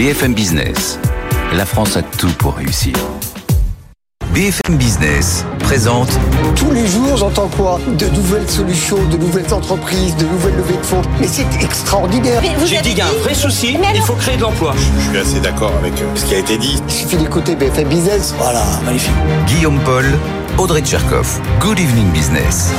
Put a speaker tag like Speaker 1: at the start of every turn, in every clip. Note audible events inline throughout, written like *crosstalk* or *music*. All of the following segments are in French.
Speaker 1: BFM Business. La France a tout pour réussir. BFM Business présente
Speaker 2: Tous les jours, j'entends quoi? De nouvelles solutions, de nouvelles entreprises, de nouvelles levées de fonds. Mais c'est extraordinaire.
Speaker 3: J'ai dit qu'il y a un vrai souci, il faut créer de l'emploi.
Speaker 4: Je suis assez d'accord avec euh, ce qui a été dit.
Speaker 2: Il suffit d'écouter BFM Business. Voilà, magnifique.
Speaker 1: Guillaume Paul, Audrey Tcherkov. Good evening business.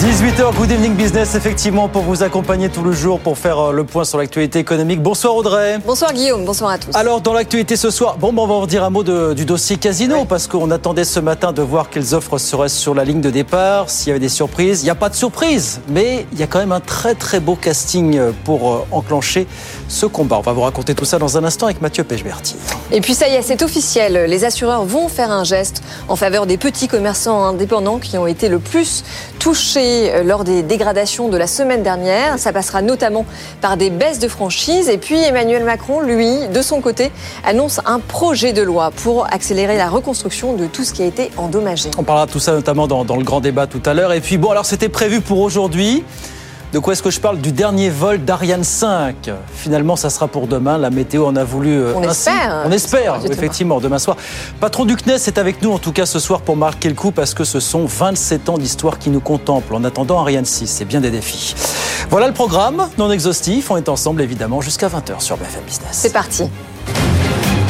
Speaker 5: 18h, Good Evening Business, effectivement, pour vous accompagner tout le jour pour faire euh, le point sur l'actualité économique. Bonsoir Audrey.
Speaker 6: Bonsoir Guillaume, bonsoir à tous.
Speaker 5: Alors, dans l'actualité ce soir, bon, on va en dire un mot de- du dossier Casino, parce qu'on attendait ce matin de voir quelles offres seraient sur la ligne de départ, s'il y avait des surprises. Il n'y a pas de surprise, mais il y a quand même un très très beau casting euh, pour euh, enclencher ce combat. On va vous raconter tout ça dans un instant avec Mathieu Pechberti.
Speaker 6: Et puis ça y est, c'est officiel. Les assureurs vont faire un geste en faveur des petits commerçants indépendants qui ont été le plus touchés euh, lors des dégradations de la semaine dernière. Ça passera notamment par des baisses de franchise. Et puis Emmanuel Macron, lui, de son côté, annonce un projet de loi pour accélérer la reconstruction de tout ce qui a été endommagé.
Speaker 5: On parlera de tout ça notamment dans, dans le grand débat tout à l'heure. Et puis bon, alors c'était prévu pour aujourd'hui. De quoi est-ce que je parle Du dernier vol d'Ariane 5. Finalement, ça sera pour demain. La météo en a voulu euh,
Speaker 6: On
Speaker 5: ainsi.
Speaker 6: espère.
Speaker 5: On espère, effectivement, demain soir. Patron du CNES est avec nous, en tout cas ce soir, pour marquer le coup, parce que ce sont 27 ans d'histoire qui nous contemplent. En attendant Ariane 6, c'est bien des défis. Voilà le programme, non exhaustif. On est ensemble, évidemment, jusqu'à 20h sur BFM Business.
Speaker 6: C'est parti.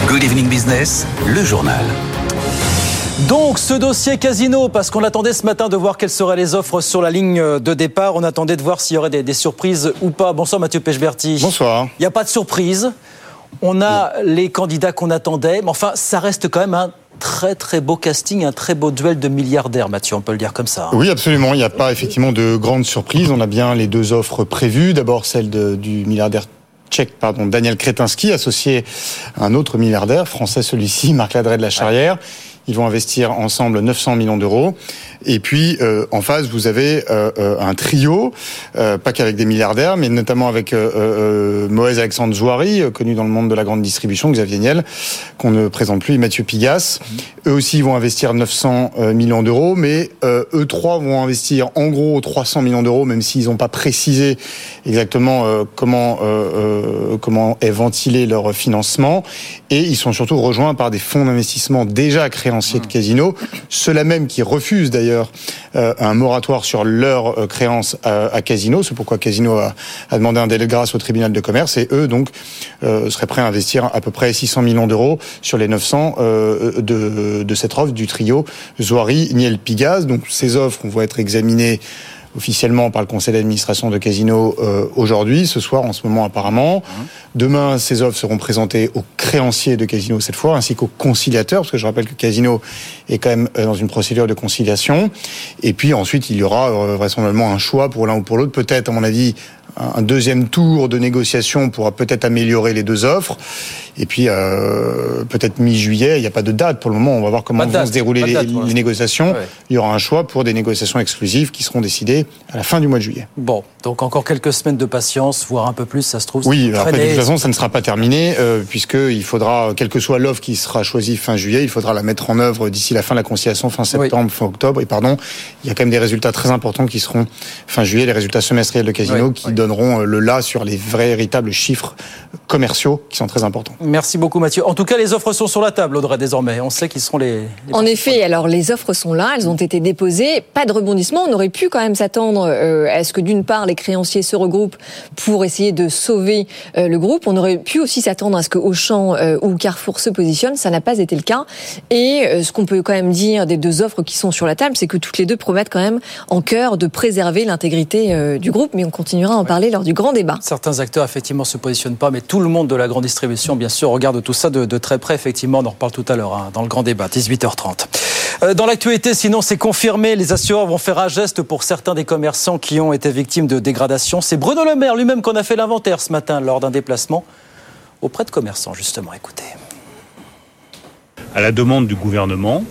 Speaker 1: Good evening business, le journal.
Speaker 5: Donc ce dossier casino, parce qu'on attendait ce matin de voir quelles seraient les offres sur la ligne de départ, on attendait de voir s'il y aurait des, des surprises ou pas. Bonsoir Mathieu Pechberti.
Speaker 4: Bonsoir.
Speaker 5: Il n'y a pas de surprise. On a les candidats qu'on attendait, mais enfin ça reste quand même un très très beau casting, un très beau duel de milliardaires, Mathieu, on peut le dire comme ça. hein.
Speaker 4: Oui, absolument. Il n'y a pas effectivement de grandes surprises. On a bien les deux offres prévues. D'abord celle de- du milliardaire tchèque, pardon, Daniel Kretinsky, associé à un autre milliardaire français, celui-ci, Marc Ladret de la Charrière. Ils vont investir ensemble 900 millions d'euros. Et puis, euh, en face, vous avez euh, euh, un trio, euh, pas qu'avec des milliardaires, mais notamment avec Moïse Alexandre Zouari, connu dans le monde de la grande distribution, Xavier Niel, qu'on ne présente plus, et Mathieu Pigas. Eux aussi ils vont investir 900 euh, millions d'euros, mais eux trois vont investir en gros 300 millions d'euros, même s'ils n'ont pas précisé exactement comment comment est ventilé leur financement. Et ils sont surtout rejoints par des fonds d'investissement déjà de Casino, ceux-là même qui refusent d'ailleurs euh, un moratoire sur leurs euh, créances à, Casino. C'est pourquoi Casino a, demandé un délai de grâce au tribunal de commerce. Et eux, donc, euh, seraient prêts à investir à peu près 600 millions d'euros sur les 900 euh, de, cette offre du trio Zoari, Niel, Pigaz. Donc, ces offres vont être examinées officiellement par le conseil d'administration de Casino euh, aujourd'hui, ce soir en ce moment apparemment. Demain, ces offres seront présentées aux créanciers de Casino cette fois, ainsi qu'aux conciliateurs, parce que je rappelle que Casino est quand même euh, dans une procédure de conciliation. Et puis ensuite, il y aura euh, vraisemblablement un choix pour l'un ou pour l'autre. Peut-être, à mon avis, un deuxième tour de négociation pourra peut-être améliorer les deux offres. Et puis, euh, peut-être mi-juillet, il n'y a pas de date pour le moment. On va voir comment vont se dérouler les, négociations.
Speaker 5: Ouais.
Speaker 4: Il y aura un choix pour des négociations exclusives qui seront décidées à la fin du mois de juillet.
Speaker 5: Bon, donc encore quelques semaines de patience, voire un peu plus, ça se trouve.
Speaker 4: Oui, après, de toute façon, ça ne sera pas terminé, euh, puisqu'il faudra, quelle que soit l'offre qui sera choisie fin juillet, il faudra la mettre en œuvre d'ici la fin de la conciliation, fin septembre, fin octobre. Et pardon, il y a quand même des résultats très importants qui seront fin juillet, les résultats semestriels de Casino,
Speaker 5: Oui,
Speaker 4: qui
Speaker 5: oui.
Speaker 4: Donneront euh, le là sur les vrais, véritables chiffres commerciaux qui sont très importants.
Speaker 5: Merci beaucoup Mathieu. En tout cas, les offres sont sur la table, Audrey, désormais. On sait qui seront les... les
Speaker 6: En effet, alors les offres sont là, elles ont été déposées, pas de rebondissement. On aurait pu quand même s'attendre euh, à ce que d'une part les créanciers se regroupent pour essayer de sauver euh, le groupe. On aurait pu aussi s'attendre à ce que Auchan euh, ou Carrefour se positionnent. Ça n'a pas été le cas. Et euh, ce qu'on peut quand même dire des deux offres qui sont sur la table, c'est que toutes les deux promettent quand même en cœur de préserver l'intégrité euh, du groupe. Mais on continuera à en lors du grand débat.
Speaker 5: Certains acteurs, effectivement, se positionnent pas, mais tout le monde de la grande distribution, bien sûr, regarde tout ça de, de très près. Effectivement, on en reparle tout à l'heure, hein, dans le grand débat, 18h30. Euh, dans l'actualité, sinon, c'est confirmé, les assureurs vont faire un geste pour certains des commerçants qui ont été victimes de dégradation. C'est Bruno Le Maire lui-même qu'on a fait l'inventaire ce matin lors d'un déplacement auprès de commerçants, justement. Écoutez.
Speaker 7: À la demande du gouvernement,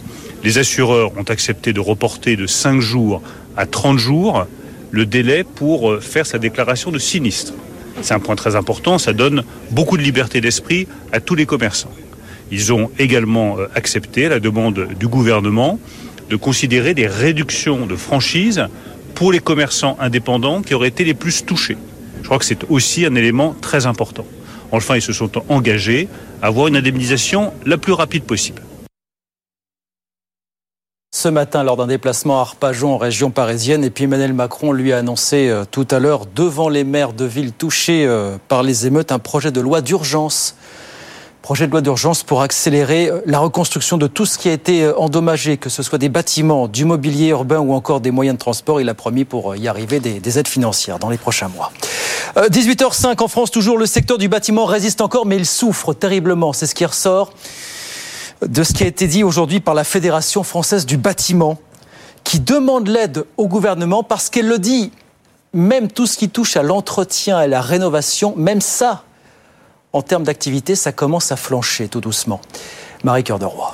Speaker 7: les assureurs ont accepté de reporter de 5 jours à 30 jours le délai pour euh, faire sa déclaration de sinistre. C'est un point très important, ça donne beaucoup de liberté d'esprit à tous les commerçants. Ils ont également euh, accepté, la demande du gouvernement, de considérer des réductions de franchise pour les commerçants indépendants qui auraient été les plus touchés. Je crois que c'est aussi un élément très important. Enfin, ils se sont engagés à avoir une indemnisation la plus rapide possible.
Speaker 5: Ce matin, lors d'un déplacement à Arpajon en région parisienne, et puis Emmanuel Macron lui a annoncé euh, tout à l'heure, devant les maires de villes touchées euh, par les émeutes, un projet de loi d'urgence. Projet de loi d'urgence pour accélérer euh, la reconstruction de tout ce qui a été endommagé, que ce soit des bâtiments, du mobilier urbain ou encore des moyens de transport. Il a promis pour y arriver des, des aides financières dans les prochains mois. 18h05 en France, toujours le secteur du bâtiment résiste encore, mais il souffre terriblement. C'est ce qui ressort de ce qui a été dit aujourd'hui par la Fédération française du bâtiment, qui demande l'aide au gouvernement parce qu'elle le dit, même tout ce qui touche à l'entretien et la rénovation, même ça, en termes d'activité, ça commence à flancher tout doucement. Marie-Cœur de Roy.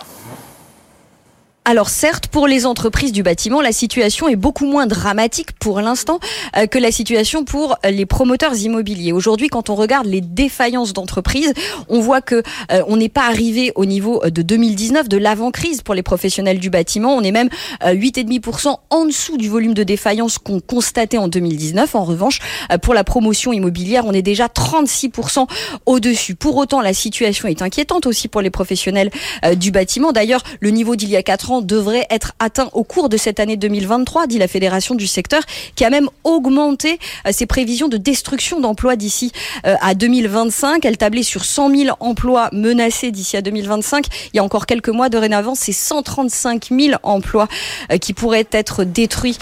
Speaker 8: Alors certes, pour les entreprises du bâtiment, la situation est beaucoup moins dramatique pour l'instant euh, que la situation pour les promoteurs immobiliers. Aujourd'hui, quand on regarde les défaillances d'entreprises, on voit que euh, on n'est pas arrivé au niveau de 2019 de l'avant-crise pour les professionnels du bâtiment. On est même 8,5% euh, en dessous du volume de défaillance qu'on constatait en 2019. En revanche, pour la promotion immobilière, on est déjà 36% au-dessus. Pour autant, la situation est inquiétante aussi pour les professionnels du bâtiment. D'ailleurs, le niveau d'il y a 4 ans devrait être atteint au cours de cette année 2023, dit la Fédération du secteur, qui a même augmenté euh, ses prévisions de destruction d'emplois d'ici euh, à 2025. Elle tablait sur 100 000 emplois menacés d'ici à 2025. Il y a encore quelques mois, dorénavant, c'est 135 000 emplois euh, qui pourraient être détruits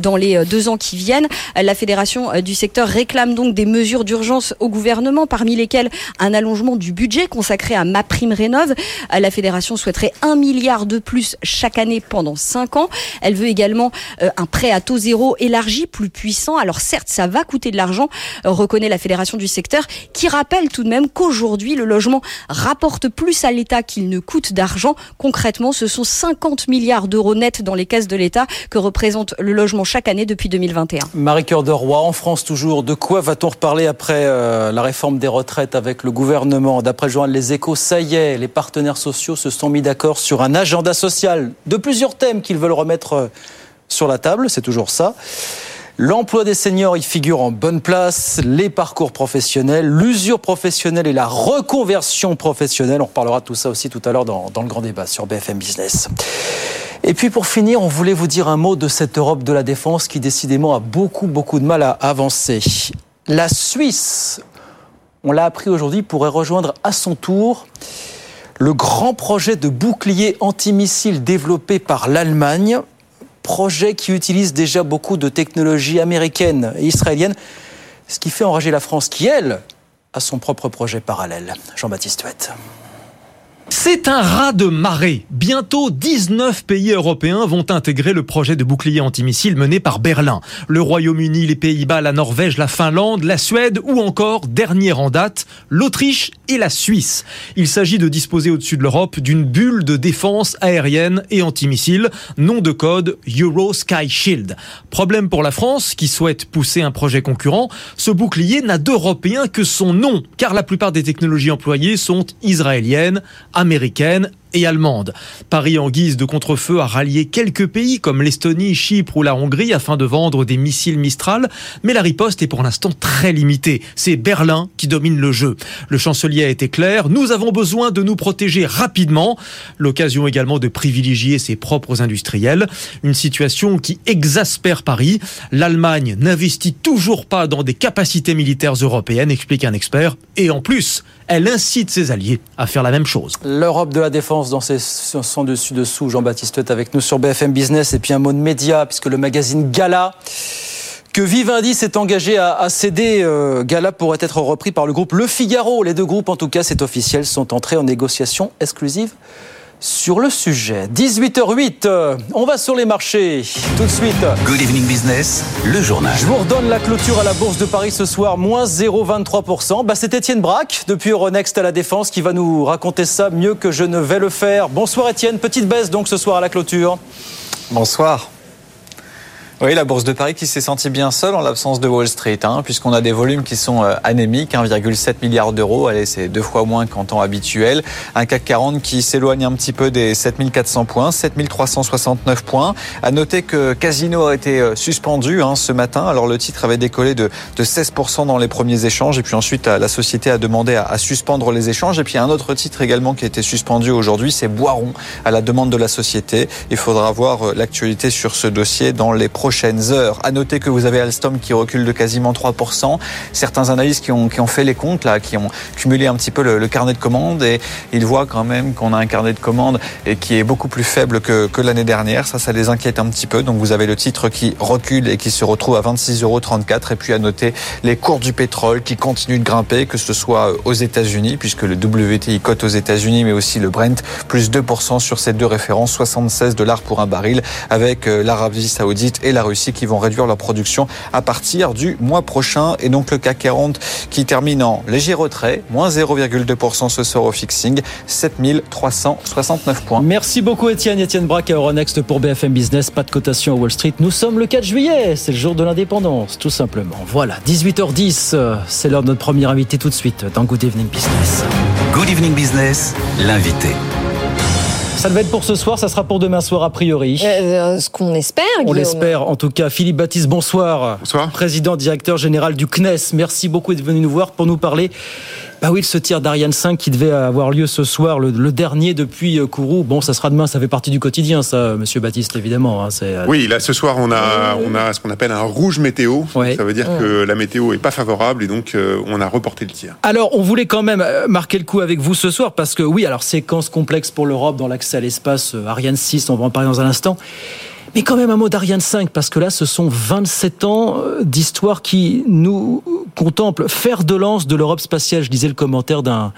Speaker 8: dans les deux ans qui viennent. La Fédération du secteur réclame donc des mesures d'urgence au gouvernement, parmi lesquelles un allongement du budget consacré à ma prime rénov. La Fédération souhaiterait un milliard de plus chaque année pendant 5 ans. Elle veut également euh, un prêt à taux zéro élargi, plus puissant. Alors certes, ça va coûter de l'argent, euh, reconnaît la Fédération du secteur, qui rappelle tout de même qu'aujourd'hui, le logement rapporte plus à l'État qu'il ne coûte d'argent. Concrètement, ce sont 50 milliards d'euros nets dans les caisses de l'État que représente le logement chaque année depuis 2021.
Speaker 5: Marie-Cœur de Roy, en France toujours, de quoi va-t-on reparler après euh, la réforme des retraites avec le gouvernement? D'après Joanne Les Échos, ça y est, les partenaires sociaux se sont mis d'accord sur un agenda social de plusieurs thèmes qu'ils veulent remettre euh, sur la table, c'est toujours ça. L'emploi des seniors y figure en bonne place, les parcours professionnels, l'usure professionnelle et la reconversion professionnelle. On reparlera de tout ça aussi tout à l'heure dans, dans, le grand débat sur BFM Business. Et puis pour finir, on voulait vous dire un mot de cette Europe de la défense qui décidément a beaucoup beaucoup de mal à avancer. La Suisse, on l'a appris aujourd'hui, pourrait rejoindre à son tour le grand projet de bouclier antimissile développé par l'Allemagne, projet qui utilise déjà beaucoup de technologies américaines et israéliennes, ce qui fait enrager la France qui, elle, a son propre projet parallèle. Jean-Baptiste Huette.
Speaker 9: C'est un rat de marée. Bientôt, 19 pays européens vont intégrer le projet de bouclier antimissile mené par Berlin. Le Royaume-Uni, les Pays-Bas, la Norvège, la Finlande, la Suède ou encore, dernière en date, l'Autriche et la Suisse. Il s'agit de disposer au-dessus de l'Europe d'une bulle de défense aérienne et antimissile, nom de code Euro Sky Shield. Problème pour la France, qui souhaite pousser un projet concurrent, ce bouclier n'a d'européen que son nom, car la plupart des technologies employées sont israéliennes, américaine et allemande. Paris, en guise de contre-feu, a rallié quelques pays comme l'Estonie, Chypre ou la Hongrie afin de vendre des missiles Mistral, mais la riposte est pour l'instant très limitée. C'est Berlin qui domine le jeu. Le chancelier a été clair, nous avons besoin de nous protéger rapidement. L'occasion également de privilégier ses propres industriels. Une situation qui exaspère Paris. L'Allemagne n'investit toujours pas dans des capacités militaires européennes, explique un expert, et en plus, elle incite ses alliés à faire la même chose.
Speaker 5: L'Europe de la défense dans ses son dessus-dessous, Jean-Baptiste est avec nous sur BFM Business et puis un mot de média puisque le magazine Gala que Vivendi s'est engagé à, céder. Euh, Gala pourrait être repris par le groupe Le Figaro. Les deux groupes, en tout cas, c'est officiel, sont entrés en négociation exclusive sur le sujet. 18h08, euh, on va sur les marchés tout de suite.
Speaker 1: Good Evening Business, le journal.
Speaker 5: Je vous redonne la clôture à la Bourse de Paris ce soir, moins 0,23%. Bah, c'est Étienne Braque, depuis Euronext à la Défense, qui va nous raconter ça mieux que je ne vais le faire. Bonsoir Étienne, petite baisse donc ce soir à la clôture.
Speaker 10: Bonsoir. Oui, la bourse de Paris qui s'est sentie bien seule en l'absence de Wall Street, hein, puisqu'on a des volumes qui sont euh, anémiques, 1,7 milliard d'euros. Allez, c'est deux fois moins qu'en temps habituel. Un CAC 40 qui s'éloigne un petit peu des 7400 points, 7369 points. À noter que Casino a été euh, suspendu hein, ce matin. Alors le titre avait décollé de, de 16% dans les premiers échanges, et puis ensuite la société a demandé à, suspendre les échanges. Et puis un autre titre également qui a été suspendu aujourd'hui, c'est Boiron, à la demande de la société. Il faudra voir euh, l'actualité sur ce dossier dans les prochains prochaines heures. À noter que vous avez Alstom qui recule de quasiment 3%. Certains analystes qui ont, qui ont fait les comptes, là, qui ont cumulé un petit peu le, carnet de commandes et ils voient quand même qu'on a un carnet de commandes et qui est beaucoup plus faible que, que l'année dernière. Ça, ça les inquiète un petit peu. Donc vous avez le titre qui recule et qui se retrouve à 26,34 euros. Et puis à noter les cours du pétrole qui continuent de grimper, que ce soit aux États-Unis, puisque le WTI cote aux États-Unis, mais aussi le Brent, plus 2% sur ces deux références, 76 dollars pour un baril, avec euh, l'Arabie Saoudite et la Russie qui vont réduire leur production à partir du mois prochain. Et donc le CAC 40 qui termine en léger retrait, moins 0,2% ce soir au fixing, 7369 points.
Speaker 5: Merci beaucoup Étienne. Étienne Braque à Euronext pour BFM Business. Pas de cotation à Wall Street. Nous sommes le 4 juillet, c'est le jour de l'indépendance, tout simplement. Voilà, 18h10, c'est l'heure de notre premier invité tout de suite dans Good Evening Business.
Speaker 1: Good Evening Business, l'invité.
Speaker 5: Ça devait être pour ce soir, ça sera pour demain soir a priori.
Speaker 6: Euh, ce qu'on espère,
Speaker 5: On l'espère en tout cas. Philippe Baptiste, bonsoir.
Speaker 11: Bonsoir.
Speaker 5: Président directeur général du CNES. Merci beaucoup d'être venu nous voir pour nous parler. Bah oui, ce tir d'Ariane 5 qui devait avoir lieu ce soir, le, le dernier depuis euh, Kourou. Bon, ça sera demain, ça fait partie du quotidien, ça, Monsieur Baptiste, évidemment. hein, euh,
Speaker 11: Oui, là ce soir on a on a ce qu'on appelle un rouge météo.
Speaker 5: Ouais.
Speaker 11: Ça veut dire que la météo est pas favorable et donc euh, on a reporté le tir.
Speaker 5: Alors, on voulait quand même euh, marquer le coup avec vous ce soir parce que oui, alors séquence complexe pour l'Europe dans l'accès à l'espace, euh, Ariane 6, on va en parler dans un instant. Mais quand même un mot d'Ariane 5 parce que là, ce sont 27 ans euh, d'histoire qui nous contemplent fer de lance de l'Europe spatiale. Je disais le commentaire d'un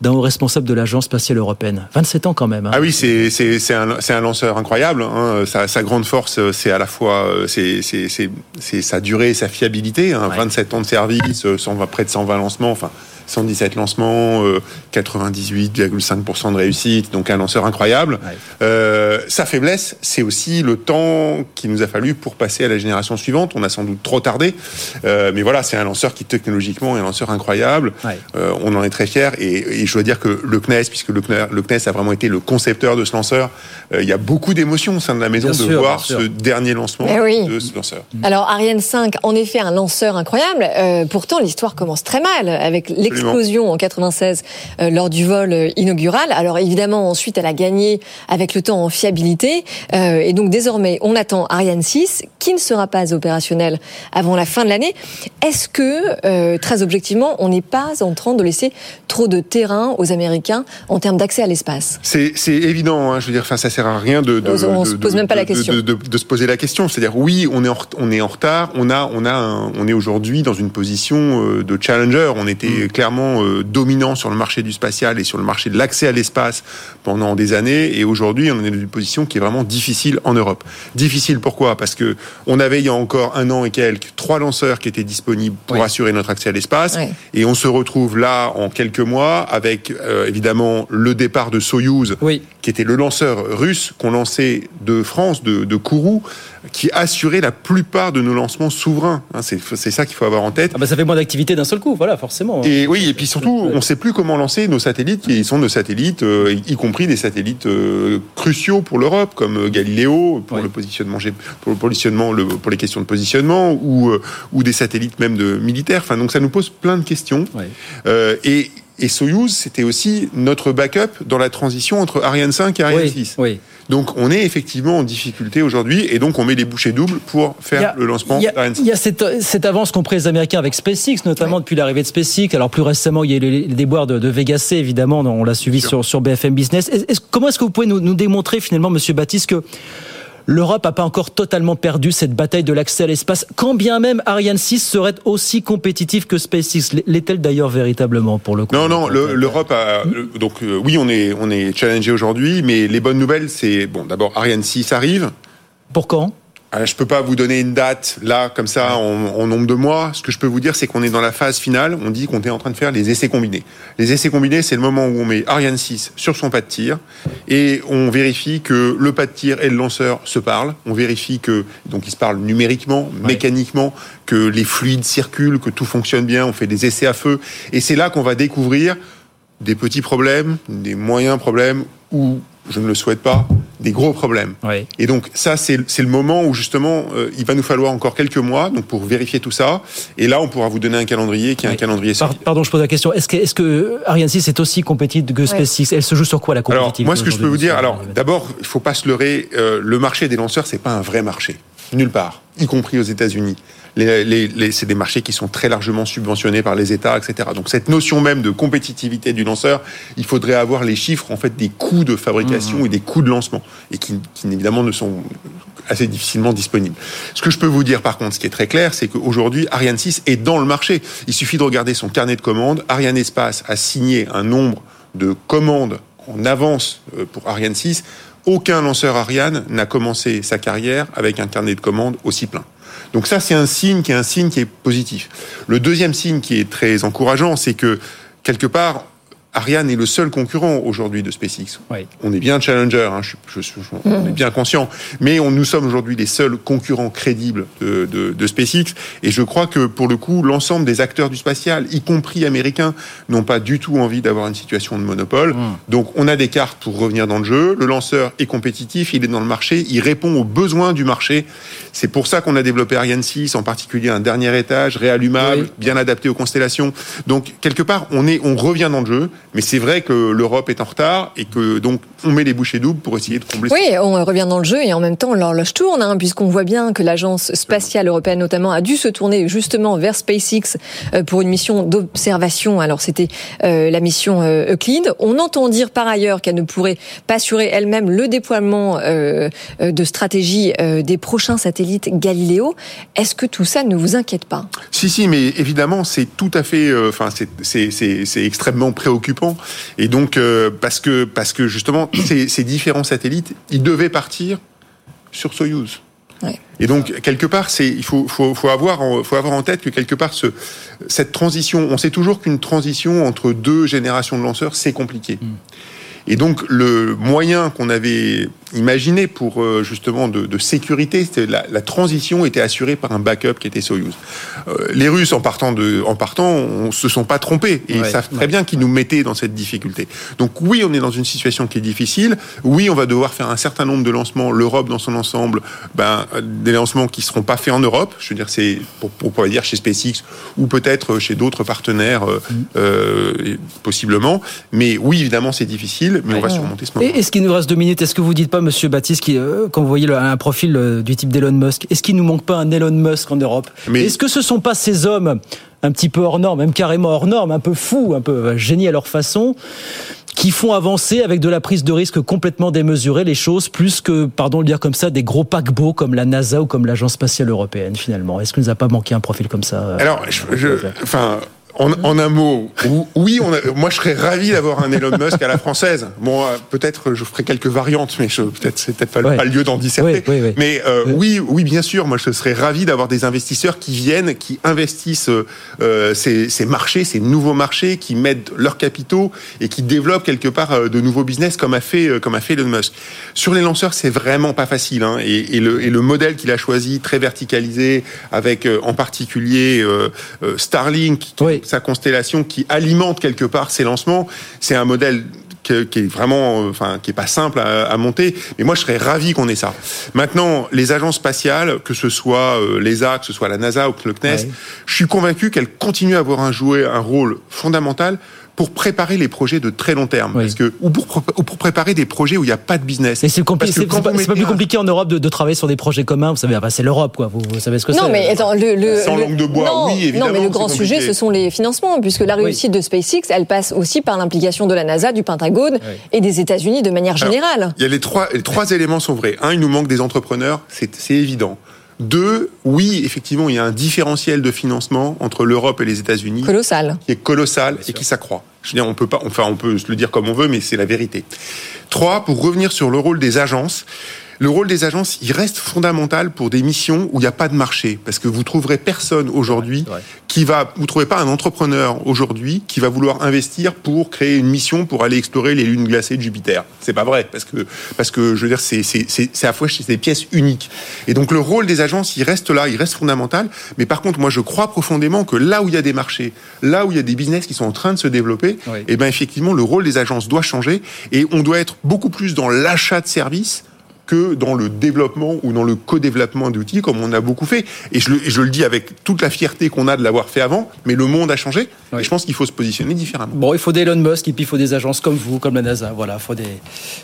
Speaker 5: d'un haut responsable de l'agence spatiale européenne. 27 ans quand même. hein.
Speaker 11: Ah oui, c'est c'est c'est un lanceur incroyable. Hein. Sa, sa grande force, c'est à la fois euh, c'est c'est c'est c'est sa durée, et sa fiabilité. Hein. 27 ans de service, euh, 120 près de 120 lancements. Enfin. 117 lancements, euh, 98,5% de réussite, donc un lanceur incroyable. Euh, sa faiblesse, c'est aussi le temps qu'il nous a fallu pour passer à la génération suivante. On a sans doute trop tardé, euh, mais voilà, c'est un lanceur qui technologiquement est un lanceur incroyable.
Speaker 5: Ouais.
Speaker 11: Euh, on en est très fiers et, et je dois dire que le CNES, puisque le CNES, le CNES a vraiment été le concepteur de ce lanceur, euh, il y a beaucoup d'émotions au sein de la maison
Speaker 5: Bien
Speaker 11: de
Speaker 5: sûr,
Speaker 11: voir ce dernier lancement
Speaker 6: Eh oui.
Speaker 11: de ce lanceur.
Speaker 6: Alors Ariane 5, en effet, un lanceur incroyable. Euh, pourtant, l'histoire commence très mal avec l'explosion en 96 euh, lors du vol euh, inaugural. Alors évidemment, ensuite, elle a gagné avec le temps en fiabilité. Euh, et donc désormais, on attend Ariane 6, qui ne sera pas opérationnelle avant la fin de l'année. Est-ce que, euh, très objectivement, on n'est pas en train de laisser trop de terrain aux Américains en termes d'accès à l'espace?
Speaker 11: C'est évident, hein, je veux dire, enfin, ça sert à rien de, de,
Speaker 6: On
Speaker 11: de-
Speaker 6: se pose
Speaker 11: de-
Speaker 6: même pas la
Speaker 11: de-
Speaker 6: question.
Speaker 11: de, de- de se poser la question. C'est-à-dire, oui, on est en, ret- on est en retard, on a, on a, un- on est aujourd'hui dans une position de challenger. On était
Speaker 6: Mm.
Speaker 11: clairement euh, dominant sur le marché du spatial et sur le marché de l'accès à l'espace pendant des années, et aujourd'hui, on est dans une position qui est vraiment difficile en Europe. Difficile pourquoi? Parce que on avait il y a encore un an et quelques trois lanceurs qui étaient disponibles pour
Speaker 5: Oui.
Speaker 11: assurer notre accès à l'espace, et on se retrouve là en quelques mois avec euh, évidemment le départ de Soyouz
Speaker 5: Oui.
Speaker 11: qui était le lanceur russe qu'on lançait de France, de, de Kourou, qui assurait la plupart de nos lancements souverains. Hein, c'est c'est ça qu'il faut avoir en tête.
Speaker 5: Ah bah, ça fait moins d'activité d'un seul coup, voilà, forcément.
Speaker 11: Et oui, et puis surtout, on ne sait plus comment lancer nos satellites, qui sont nos satellites, euh, y compris des satellites euh, cruciaux pour l'Europe, comme euh, Galileo pour le positionnement, pour le positionnement, le- pour les questions de positionnement, ou ou des satellites même de militaires. Enfin, donc ça nous pose plein de questions. Et et Soyouz, c'était aussi notre backup dans la transition entre Ariane 5 et Ariane
Speaker 5: Oui,
Speaker 11: 6.
Speaker 5: oui.
Speaker 11: Donc on est effectivement en difficulté aujourd'hui et donc on met les bouchées doubles pour faire
Speaker 5: a-
Speaker 11: le lancement d'Ariane 6.
Speaker 5: il y a cette, cette avance qu'ont pris les Américains avec SpaceX, notamment depuis l'arrivée de SpaceX. Alors plus récemment, il y a eu les, les déboires de, de Vega C, évidemment, on l'a suivi sur, sur BFM Business. Est- comment est-ce que vous pouvez nous, nous démontrer finalement, Monsieur Baptiste, que l'Europe n'a pas encore totalement perdu cette bataille de l'accès à l'espace, quand bien même Ariane 6 serait aussi compétitive que SpaceX L'est-elle d'ailleurs véritablement pour le coup?
Speaker 11: Non, non, le- l'Europe a. Donc euh, oui, on est, on est challengé aujourd'hui, mais les bonnes nouvelles, c'est bon. D'abord, Ariane 6 arrive.
Speaker 5: Pour quand?
Speaker 11: Je peux pas vous donner une date là comme ça en, en nombre de mois. Ce que je peux vous dire, c'est qu'on est dans la phase finale. On dit qu'on est en train de faire les essais combinés. Les essais combinés, c'est le moment où on met Ariane 6 sur son pas de tir et on vérifie que le pas de tir et le lanceur se parlent. On vérifie que donc ils se parlent numériquement, mécaniquement, que les fluides circulent, que tout fonctionne bien. On fait des essais à feu et c'est là qu'on va découvrir des petits problèmes, des moyens problèmes ou je ne le souhaite pas, des gros problèmes. Et donc ça, c'est le moment où justement, euh, il va nous falloir encore quelques mois donc pour vérifier tout ça. Et là, on pourra vous donner un calendrier qui est un calendrier
Speaker 5: Par- pardon, je pose la question. Est-ce que, est-ce que Ariane 6 est aussi compétitive que SpaceX Elle se joue sur quoi la
Speaker 11: Alors,
Speaker 5: compétitivité
Speaker 11: moi, ce que je peux vous dire, alors, d'abord, il faut pas se leurrer. euh, le marché des lanceurs, c'est pas un vrai marché, nulle part, y compris aux États-Unis. Les, les, les- c'est des marchés qui sont très largement subventionnés par les États, etc. Donc, cette notion même de compétitivité du lanceur, il faudrait avoir les chiffres en fait des coûts de fabrication et des coûts de lancement, et qui, qui évidemment ne sont assez difficilement disponibles. Ce que je peux vous dire, par contre, ce qui est très clair, c'est qu'aujourd'hui, Ariane 6 est dans le marché. Il suffit de regarder son carnet de commandes. Ariane Espace a signé un nombre de commandes en avance euh, pour Ariane 6. Aucun lanceur Ariane n'a commencé sa carrière avec un carnet de commandes aussi plein. Donc ça, c'est un signe qui est un signe qui est positif. Le deuxième signe qui est très encourageant, c'est que quelque part, Ariane est le seul concurrent aujourd'hui de SpaceX. On est bien challenger, hein, je, je- je- on est bien conscient, mais on, nous sommes aujourd'hui les seuls concurrents crédibles de, de- de SpaceX. Et je crois que pour le coup, l'ensemble des acteurs du spatial, y compris américains, n'ont pas du tout envie d'avoir une situation de monopole. Donc on a des cartes pour revenir dans le jeu. Le lanceur est compétitif, il est dans le marché, il répond aux besoins du marché. C'est pour ça qu'on a développé Ariane 6, en particulier un dernier étage réallumable, bien adapté aux constellations. Donc quelque part, on est, on revient dans le jeu, mais c'est vrai que l'Europe est en retard et que donc on met les bouchées doubles pour essayer de combler.
Speaker 6: Oui, on revient dans le jeu et en même temps l'horloge tourne, hein, puisqu'on voit bien que l'agence spatiale européenne notamment a dû se tourner justement vers SpaceX euh, pour une mission d'observation. Alors c'était euh, la mission euh, Euclid. On entend dire par ailleurs qu'elle ne pourrait pas assurer elle-même le déploiement euh, de stratégie des prochains satellites Galileo. Est-ce que tout ça ne vous inquiète pas?
Speaker 11: Si, si, mais évidemment, c'est tout à fait, enfin, c'est extrêmement préoccupant. Et donc, euh, parce que parce que justement, ces, ces différents satellites, ils devaient partir sur Soyuz. Et donc quelque part, c'est il faut, faut, faut avoir en, faut avoir en tête que quelque part ce, cette transition, on sait toujours qu'une transition entre deux générations de lanceurs, c'est compliqué. Et donc le moyen qu'on avait imaginé pour euh, justement de, de sécurité, c'était la, la transition était assurée par un backup qui était Soyuz. Euh, les Russes en partant de, en partant, on se sont pas trompés et ils savent très bien qu'ils nous mettaient dans cette difficulté. Donc oui, on est dans une situation qui est difficile. Oui, on va devoir faire un certain nombre de lancements. L'Europe dans son ensemble, ben des lancements qui seront pas faits en Europe. Je veux dire, c'est pour, pour pas dire chez SpaceX ou peut-être chez d'autres partenaires euh, euh, possiblement. Mais oui, évidemment, c'est difficile, mais on va surmonter ce moment.
Speaker 5: Et est-ce qu'il nous reste deux minutes Est-ce que vous dites pas, Monsieur Baptiste, qui, euh, quand vous voyez le- un profil euh, du type d'Elon Musk, est-ce qu'il nous manque pas un Elon Musk en Europe? Est-ce que ce sont pas ces hommes un petit peu hors norme, même carrément hors norme, un peu fous, un peu euh, génies à leur façon, qui font avancer avec de la prise de risque complètement démesurée les choses, plus que, pardon de le dire comme ça, des gros paquebots comme la NASA ou comme l'Agence spatiale européenne finalement? Est-ce qu'il nous a pas manqué un profil comme ça?
Speaker 11: Alors, je, je- enfin, en, en un mot, ou- oui, on a- moi je serais ravi d'avoir un Elon Musk à la française. Bon, euh, peut-être je ferai quelques variantes, mais peut-être c'est peut-être pas, le-
Speaker 5: Ouais.
Speaker 11: pas le lieu d'en disserter.
Speaker 5: Oui, oui.
Speaker 11: Mais euh, oui, oui, bien sûr, moi je serais ravi d'avoir des investisseurs qui viennent, qui investissent euh, euh, ces, ces marchés, ces nouveaux marchés, qui mettent leurs capitaux et qui développent quelque part euh, de nouveaux business, comme a fait comme a fait Elon Musk. Sur les lanceurs, c'est vraiment pas facile, hein, et, et le, et le modèle qu'il a choisi, très verticalisé, avec euh, en particulier euh, Starlink, sa constellation qui alimente quelque part ses lancements, c'est un modèle qui est vraiment, euh, enfin, qui est pas simple à, à monter. Mais moi, je serais ravi qu'on ait ça. Maintenant, les agences spatiales, que ce soit euh, l'ESA, que ce soit la NASA ou le CNES, je suis convaincu qu'elles continuent à avoir un jouer un rôle fondamental pour préparer les projets de très long terme, parce que ou pour, ou pour préparer des projets où il n'y a pas de business.
Speaker 5: Et c'est compli- pas, pas plus compliqué en Europe de, de travailler sur des projets communs. Vous savez, ah bah, c'est l'Europe, quoi. Vous, vous savez ce que c'est.
Speaker 6: Non, mais attends, le, le,
Speaker 11: Sans
Speaker 6: le-
Speaker 11: langue de bois,
Speaker 6: non,
Speaker 11: oui, évidemment,
Speaker 6: Non, mais le grand
Speaker 11: compliqué.
Speaker 6: sujet, ce sont les financements, puisque la réussite de SpaceX, elle passe aussi par l'implication de la NASA, du Pentagone et des États-Unis de manière
Speaker 11: Alors,
Speaker 6: générale.
Speaker 11: Il y a les trois, les trois éléments sont vrais. Un, il nous manque des entrepreneurs, c'est c'est évident. Deux, oui, effectivement, il y a un différentiel de financement entre l'Europe et les États-Unis
Speaker 6: Colossal.
Speaker 11: qui est colossal et qui s'accroît. Je veux dire, on peut pas, enfin, on peut se le dire comme on veut, mais c'est la vérité. Trois, pour revenir sur le rôle des agences. Le rôle des agences, il reste fondamental pour des missions où il n'y a pas de marché, parce que vous trouverez personne aujourd'hui qui va, vous trouvez pas un entrepreneur aujourd'hui qui va vouloir investir pour créer une mission pour aller explorer les lunes glacées de Jupiter. C'est pas vrai, parce que parce que je veux dire, c'est c'est c'est c'est à fois c'est des pièces uniques. Et donc le rôle des agences, il reste là, il reste fondamental. Mais par contre, moi, je crois profondément que là où il y a des marchés, là où il y a des business qui sont en train de se développer,
Speaker 5: Oui.
Speaker 11: et ben effectivement, le rôle des agences doit changer et on doit être beaucoup plus dans l'achat de services que dans le développement ou dans le co-développement d'outils comme on a beaucoup fait. Et je le, et je le dis avec toute la fierté qu'on a de l'avoir fait avant, mais le monde a changé et je pense qu'il faut se positionner différemment.
Speaker 5: Bon, il faut des Elon Musk et puis il faut des agences comme vous, comme la NASA. Voilà, il faut des,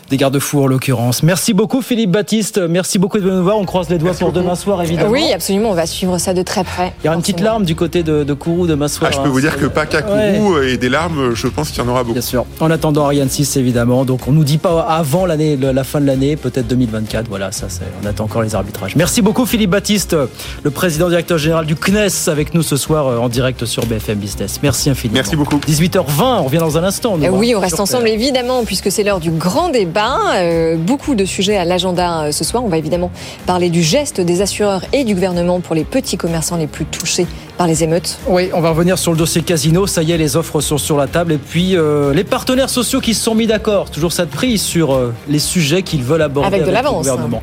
Speaker 5: des garde-fous en l'occurrence. Merci beaucoup Philippe Baptiste. Merci beaucoup de nous voir. On croise les doigts pour demain soir évidemment.
Speaker 6: Oui, absolument, on va suivre ça de très près.
Speaker 5: Il y aura une petite larme du côté de, de Kourou demain soir.
Speaker 11: Ah, je peux
Speaker 5: hein.
Speaker 11: vous dire que pas qu'à
Speaker 5: Ouais.
Speaker 11: Kourou et des larmes, je pense qu'il y en aura beaucoup.
Speaker 5: Bien sûr. En attendant Ariane 6 évidemment. Donc on nous dit pas avant l'année, la fin de l'année, peut-être 2024. Voilà, ça c'est. On attend encore les arbitrages. Merci beaucoup Philippe Baptiste, le président directeur général du CNES, avec nous ce soir euh, en direct sur BFM Business. Merci infiniment.
Speaker 11: Merci beaucoup.
Speaker 5: 18h20, on revient dans un instant. nous,
Speaker 6: Euh, oui, on reste ensemble évidemment puisque c'est l'heure du grand débat. Euh, beaucoup de sujets à l'agenda euh, ce soir. On va évidemment parler du geste des assureurs et du gouvernement pour les petits commerçants les plus touchés par les émeutes.
Speaker 5: Oui, on va revenir sur le dossier casino. Ça y est, les offres sont sur la table. Et puis, euh, les partenaires sociaux qui se sont mis d'accord. Toujours ça de prise sur euh, les sujets qu'ils veulent aborder
Speaker 6: Avec de
Speaker 5: le
Speaker 6: l'avance,
Speaker 5: gouvernement.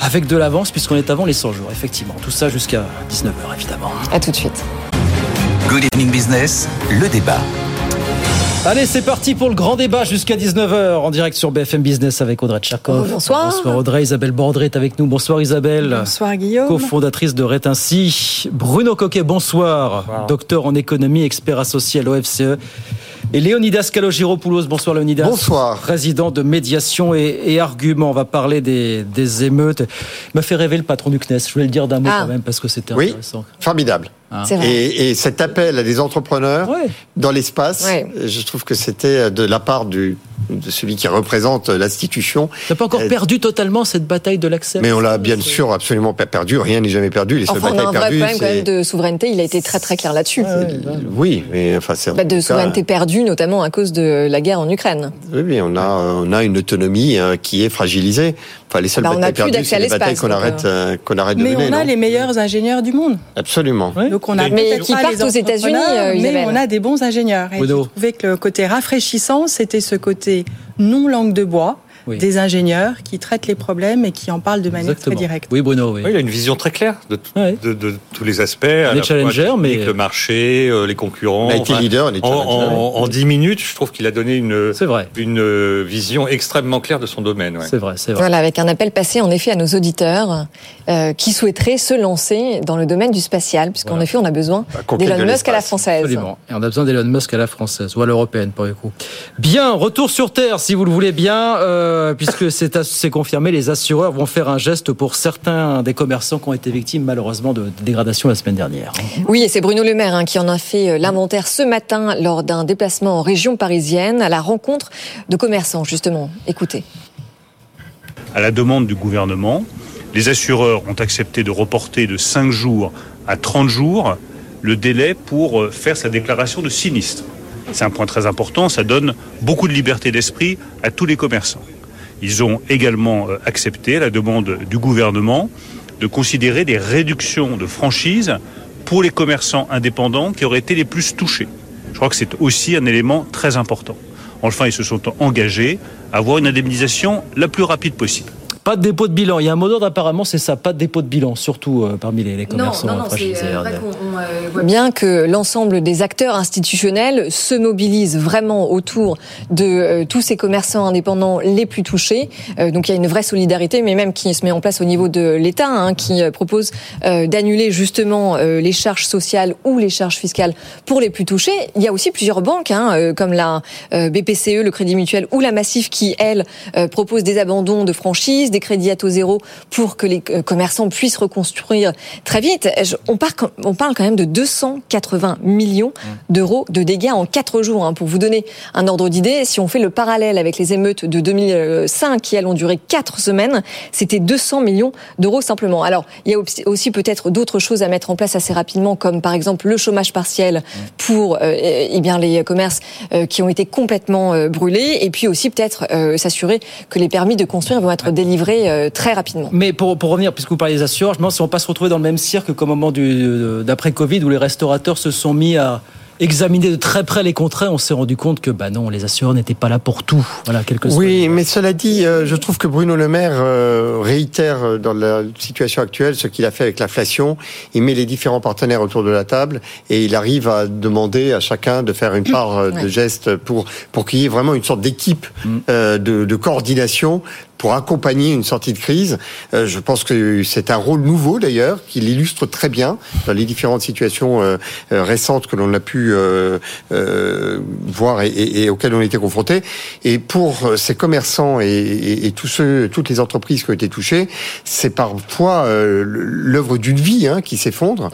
Speaker 5: Avec de l'avance, puisqu'on est avant les 100 jours, effectivement. Tout ça jusqu'à 19h, évidemment.
Speaker 6: À tout de suite.
Speaker 1: Good Evening Business, le débat.
Speaker 5: Allez, c'est parti pour le grand débat jusqu'à 19h en direct sur BFM Business avec Audrey Tchakov.
Speaker 6: Bonsoir.
Speaker 5: Bonsoir Audrey. Isabelle Bordré est avec nous. Bonsoir Isabelle.
Speaker 12: Bonsoir Guillaume.
Speaker 5: cofondatrice de Rétinci. Bruno Coquet, bonsoir. Docteur en économie, expert associé à l'OFCE. Et Léonidas Kalogiropoulos, bonsoir Léonidas.
Speaker 2: Bonsoir.
Speaker 5: Président de médiation et, et argument. On va parler des, des émeutes. Il m'a fait rêver le patron du CNES. Je voulais le dire d'un mot
Speaker 2: Ah.
Speaker 5: quand même parce que c'était
Speaker 2: Oui,
Speaker 5: intéressant.
Speaker 2: formidable.
Speaker 5: Hein. C'est vrai.
Speaker 2: Et, et cet appel à des entrepreneurs dans l'espace,
Speaker 5: Ouais.
Speaker 2: je trouve que c'était de la part du, de celui qui représente l'institution.
Speaker 5: T'as pas encore
Speaker 2: Euh,
Speaker 5: perdu totalement cette bataille de l'accès?
Speaker 2: Mais on l'a bien sûr absolument pas perdu. Rien n'est jamais perdu. Les seules
Speaker 6: Enfin, on a un vrai
Speaker 2: perdues,
Speaker 6: problème quand même de souveraineté. Il a été très très clair là-dessus.
Speaker 2: Oui, mais enfin c'est
Speaker 6: Bah, de
Speaker 2: cas-
Speaker 6: souveraineté perdue, notamment à cause de la guerre en Ukraine.
Speaker 2: Oui, oui, on a on a une autonomie hein, qui est fragilisée. Enfin, les seules
Speaker 6: Bah, on n'a
Speaker 2: batailles
Speaker 6: plus
Speaker 2: perdues, c'est les batailles qu'on arrête euh, qu'on arrête de
Speaker 12: Mais
Speaker 2: mener.
Speaker 12: on a les meilleurs ingénieurs du monde.
Speaker 2: Absolument.
Speaker 12: Donc on a
Speaker 6: Mais qui
Speaker 12: pas
Speaker 6: partent
Speaker 12: les
Speaker 6: aux États-Unis, euh,
Speaker 12: mais on a des bons ingénieurs. Et j'ai trouvé que le côté rafraîchissant, c'était ce côté non langue de bois
Speaker 5: Oui.
Speaker 12: des ingénieurs qui traitent les problèmes et qui en parlent de manière très directe.
Speaker 5: Oui, Bruno, oui.
Speaker 13: Oui, il a une vision très claire de, tout- de, de tous les aspects.
Speaker 5: est
Speaker 13: la fois
Speaker 5: challenger,
Speaker 13: technique,
Speaker 5: mais-
Speaker 13: le marché, euh, les concurrents.
Speaker 2: On a été leader, on est
Speaker 13: en, en, en 10 minutes, je trouve qu'il a donné une,
Speaker 5: vrai.
Speaker 13: une euh, vision extrêmement claire de son domaine. ouais.
Speaker 5: C'est vrai, c'est
Speaker 6: Voilà, avec un appel passé en effet à nos auditeurs euh, qui souhaiteraient se lancer dans le domaine du spatial, puisqu'en effet on a besoin
Speaker 5: conquête
Speaker 6: d'Elon
Speaker 5: de
Speaker 6: Musk à la française.
Speaker 5: Absolument. Et on a besoin d'Elon Musk à la française ou à l'européenne pour le coup. Bien, retour sur Terre si vous le voulez bien, euh, puisque c'est confirmé, les assureurs vont faire un geste pour certains des commerçants qui ont été victimes malheureusement de, de dégradation la semaine dernière.
Speaker 6: Oui, et c'est Bruno Le Maire hein, qui en a fait euh, l'inventaire ce matin lors d'un déplacement en région parisienne à la rencontre de commerçants justement. Écoutez.
Speaker 7: À la demande du gouvernement, les assureurs ont accepté de reporter de 5 jours à 30 jours le délai pour euh, faire sa déclaration de sinistre. C'est un point très important, ça donne beaucoup de liberté d'esprit à tous les commerçants. Ils ont également euh, accepté, la demande du gouvernement, de considérer des réductions de franchise pour les commerçants indépendants qui auraient été les plus touchés. Je crois que c'est aussi un élément très important. Enfin, ils se sont engagés à avoir une indemnisation la plus rapide possible.
Speaker 5: Pas de dépôt de bilan. Il y a un mot d'ordre apparemment, c'est ça, pas de dépôt de bilan, surtout euh, parmi les, les commerçants
Speaker 6: non, non,
Speaker 5: fragilisés.
Speaker 6: c'est, euh, vrai qu'on- bien que l'ensemble des acteurs institutionnels se mobilisent vraiment autour de euh, tous ces commerçants indépendants les plus touchés. Euh, donc il y a une vraie solidarité, mais même qui se met en place au niveau de l'État, hein, qui euh, propose euh, d'annuler justement euh, les charges sociales ou les charges fiscales pour les plus touchés. Il y a aussi plusieurs banques, hein, euh, comme la euh, BPCE, le Crédit Mutuel ou la Massif, qui elles euh, proposent des abandons de franchise, des crédits à taux zéro pour que les euh, commerçants puissent reconstruire très vite. On, quand- on parle quand même même de 280 millions d'euros de dégâts en quatre jours. hein. Pour vous donner un ordre d'idée, si on fait le parallèle avec les émeutes de 2005 qui elles ont duré quatre semaines, c'était 200 millions d'euros simplement. Alors il y a aussi- peut-être d'autres choses à mettre en place assez rapidement, comme par exemple le chômage partiel pour euh, eh bien les commerces euh, qui ont été complètement euh, brûlés, et puis aussi peut-être euh, s'assurer que les permis de construire vont être délivrés euh, très rapidement.
Speaker 5: Mais pour, pour revenir, puisque vous parlez des assureurs, je me demande si on va pas se retrouver dans le même cirque qu'au moment d'après Covid, où les restaurateurs se sont mis à examiner de très près les contrats. On s'est rendu compte que bah non, les assureurs n'étaient pas là pour tout. Voilà, quelques
Speaker 2: Oui, mais cela dit, euh, je trouve que Bruno Le Maire euh, réitère euh, dans la situation actuelle ce qu'il a fait avec l'inflation. Il met les différents partenaires autour de la table et il arrive à demander à chacun de faire une part euh, de
Speaker 6: Ouais.
Speaker 2: gestes pour pour qu'il y ait vraiment une sorte d'équipe
Speaker 5: Mm.
Speaker 2: euh, de, de coordination pour accompagner une sortie de crise. Euh, je pense que c'est un rôle nouveau d'ailleurs, qui l'illustre très bien dans les différentes situations euh, euh, récentes que l'on a pu euh, euh, voir et, et- et auxquelles on a été confrontés. Et pour euh, ces commerçants et, et- et tous ceux, toutes les entreprises qui ont été touchées, c'est parfois euh, l'œuvre d'une vie hein, qui s'effondre.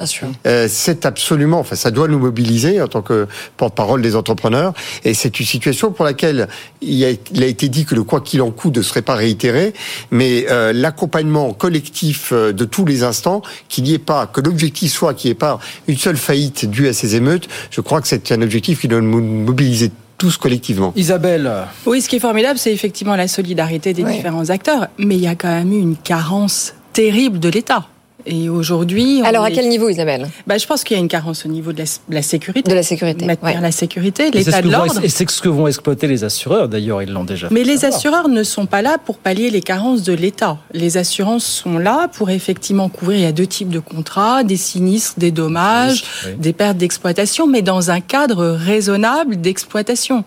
Speaker 2: Euh, c'est absolument, enfin, ça doit nous mobiliser en tant que porte-parole des entrepreneurs. Et c'est une situation pour laquelle il a, il a été dit que le quoi qu'il en coûte ne serait pas réitéré, mais euh, l'accompagnement collectif euh, de tous les instants, qu'il n'y ait pas, que l'objectif soit qu'il n'y ait pas une seule faillite due à ces émeutes, je crois que c'est un objectif qui doit nous mobiliser tous collectivement.
Speaker 5: Isabelle.
Speaker 12: Oui, ce qui est formidable, c'est effectivement la solidarité des
Speaker 6: Ouais.
Speaker 12: différents acteurs, mais il y a quand même eu une carence terrible de l'État. Et aujourd'hui,
Speaker 6: Alors à
Speaker 12: est-
Speaker 6: quel niveau, Isabelle?
Speaker 12: Bah, je pense qu'il y a une carence au niveau de la, de la sécurité.
Speaker 6: De la sécurité.
Speaker 12: Maintenir
Speaker 6: ouais.
Speaker 12: la sécurité, l'état de l'ordre.
Speaker 5: Et c'est ce que vont exploiter les assureurs. D'ailleurs, ils l'ont déjà fait.
Speaker 12: Mais les
Speaker 5: savoir.
Speaker 12: assureurs ne sont pas là pour pallier les carences de l'État. Les assurances sont là pour effectivement couvrir. Il y a deux types de contrats des sinistres, des dommages,
Speaker 5: Oui.
Speaker 12: des pertes d'exploitation, mais dans un cadre raisonnable d'exploitation.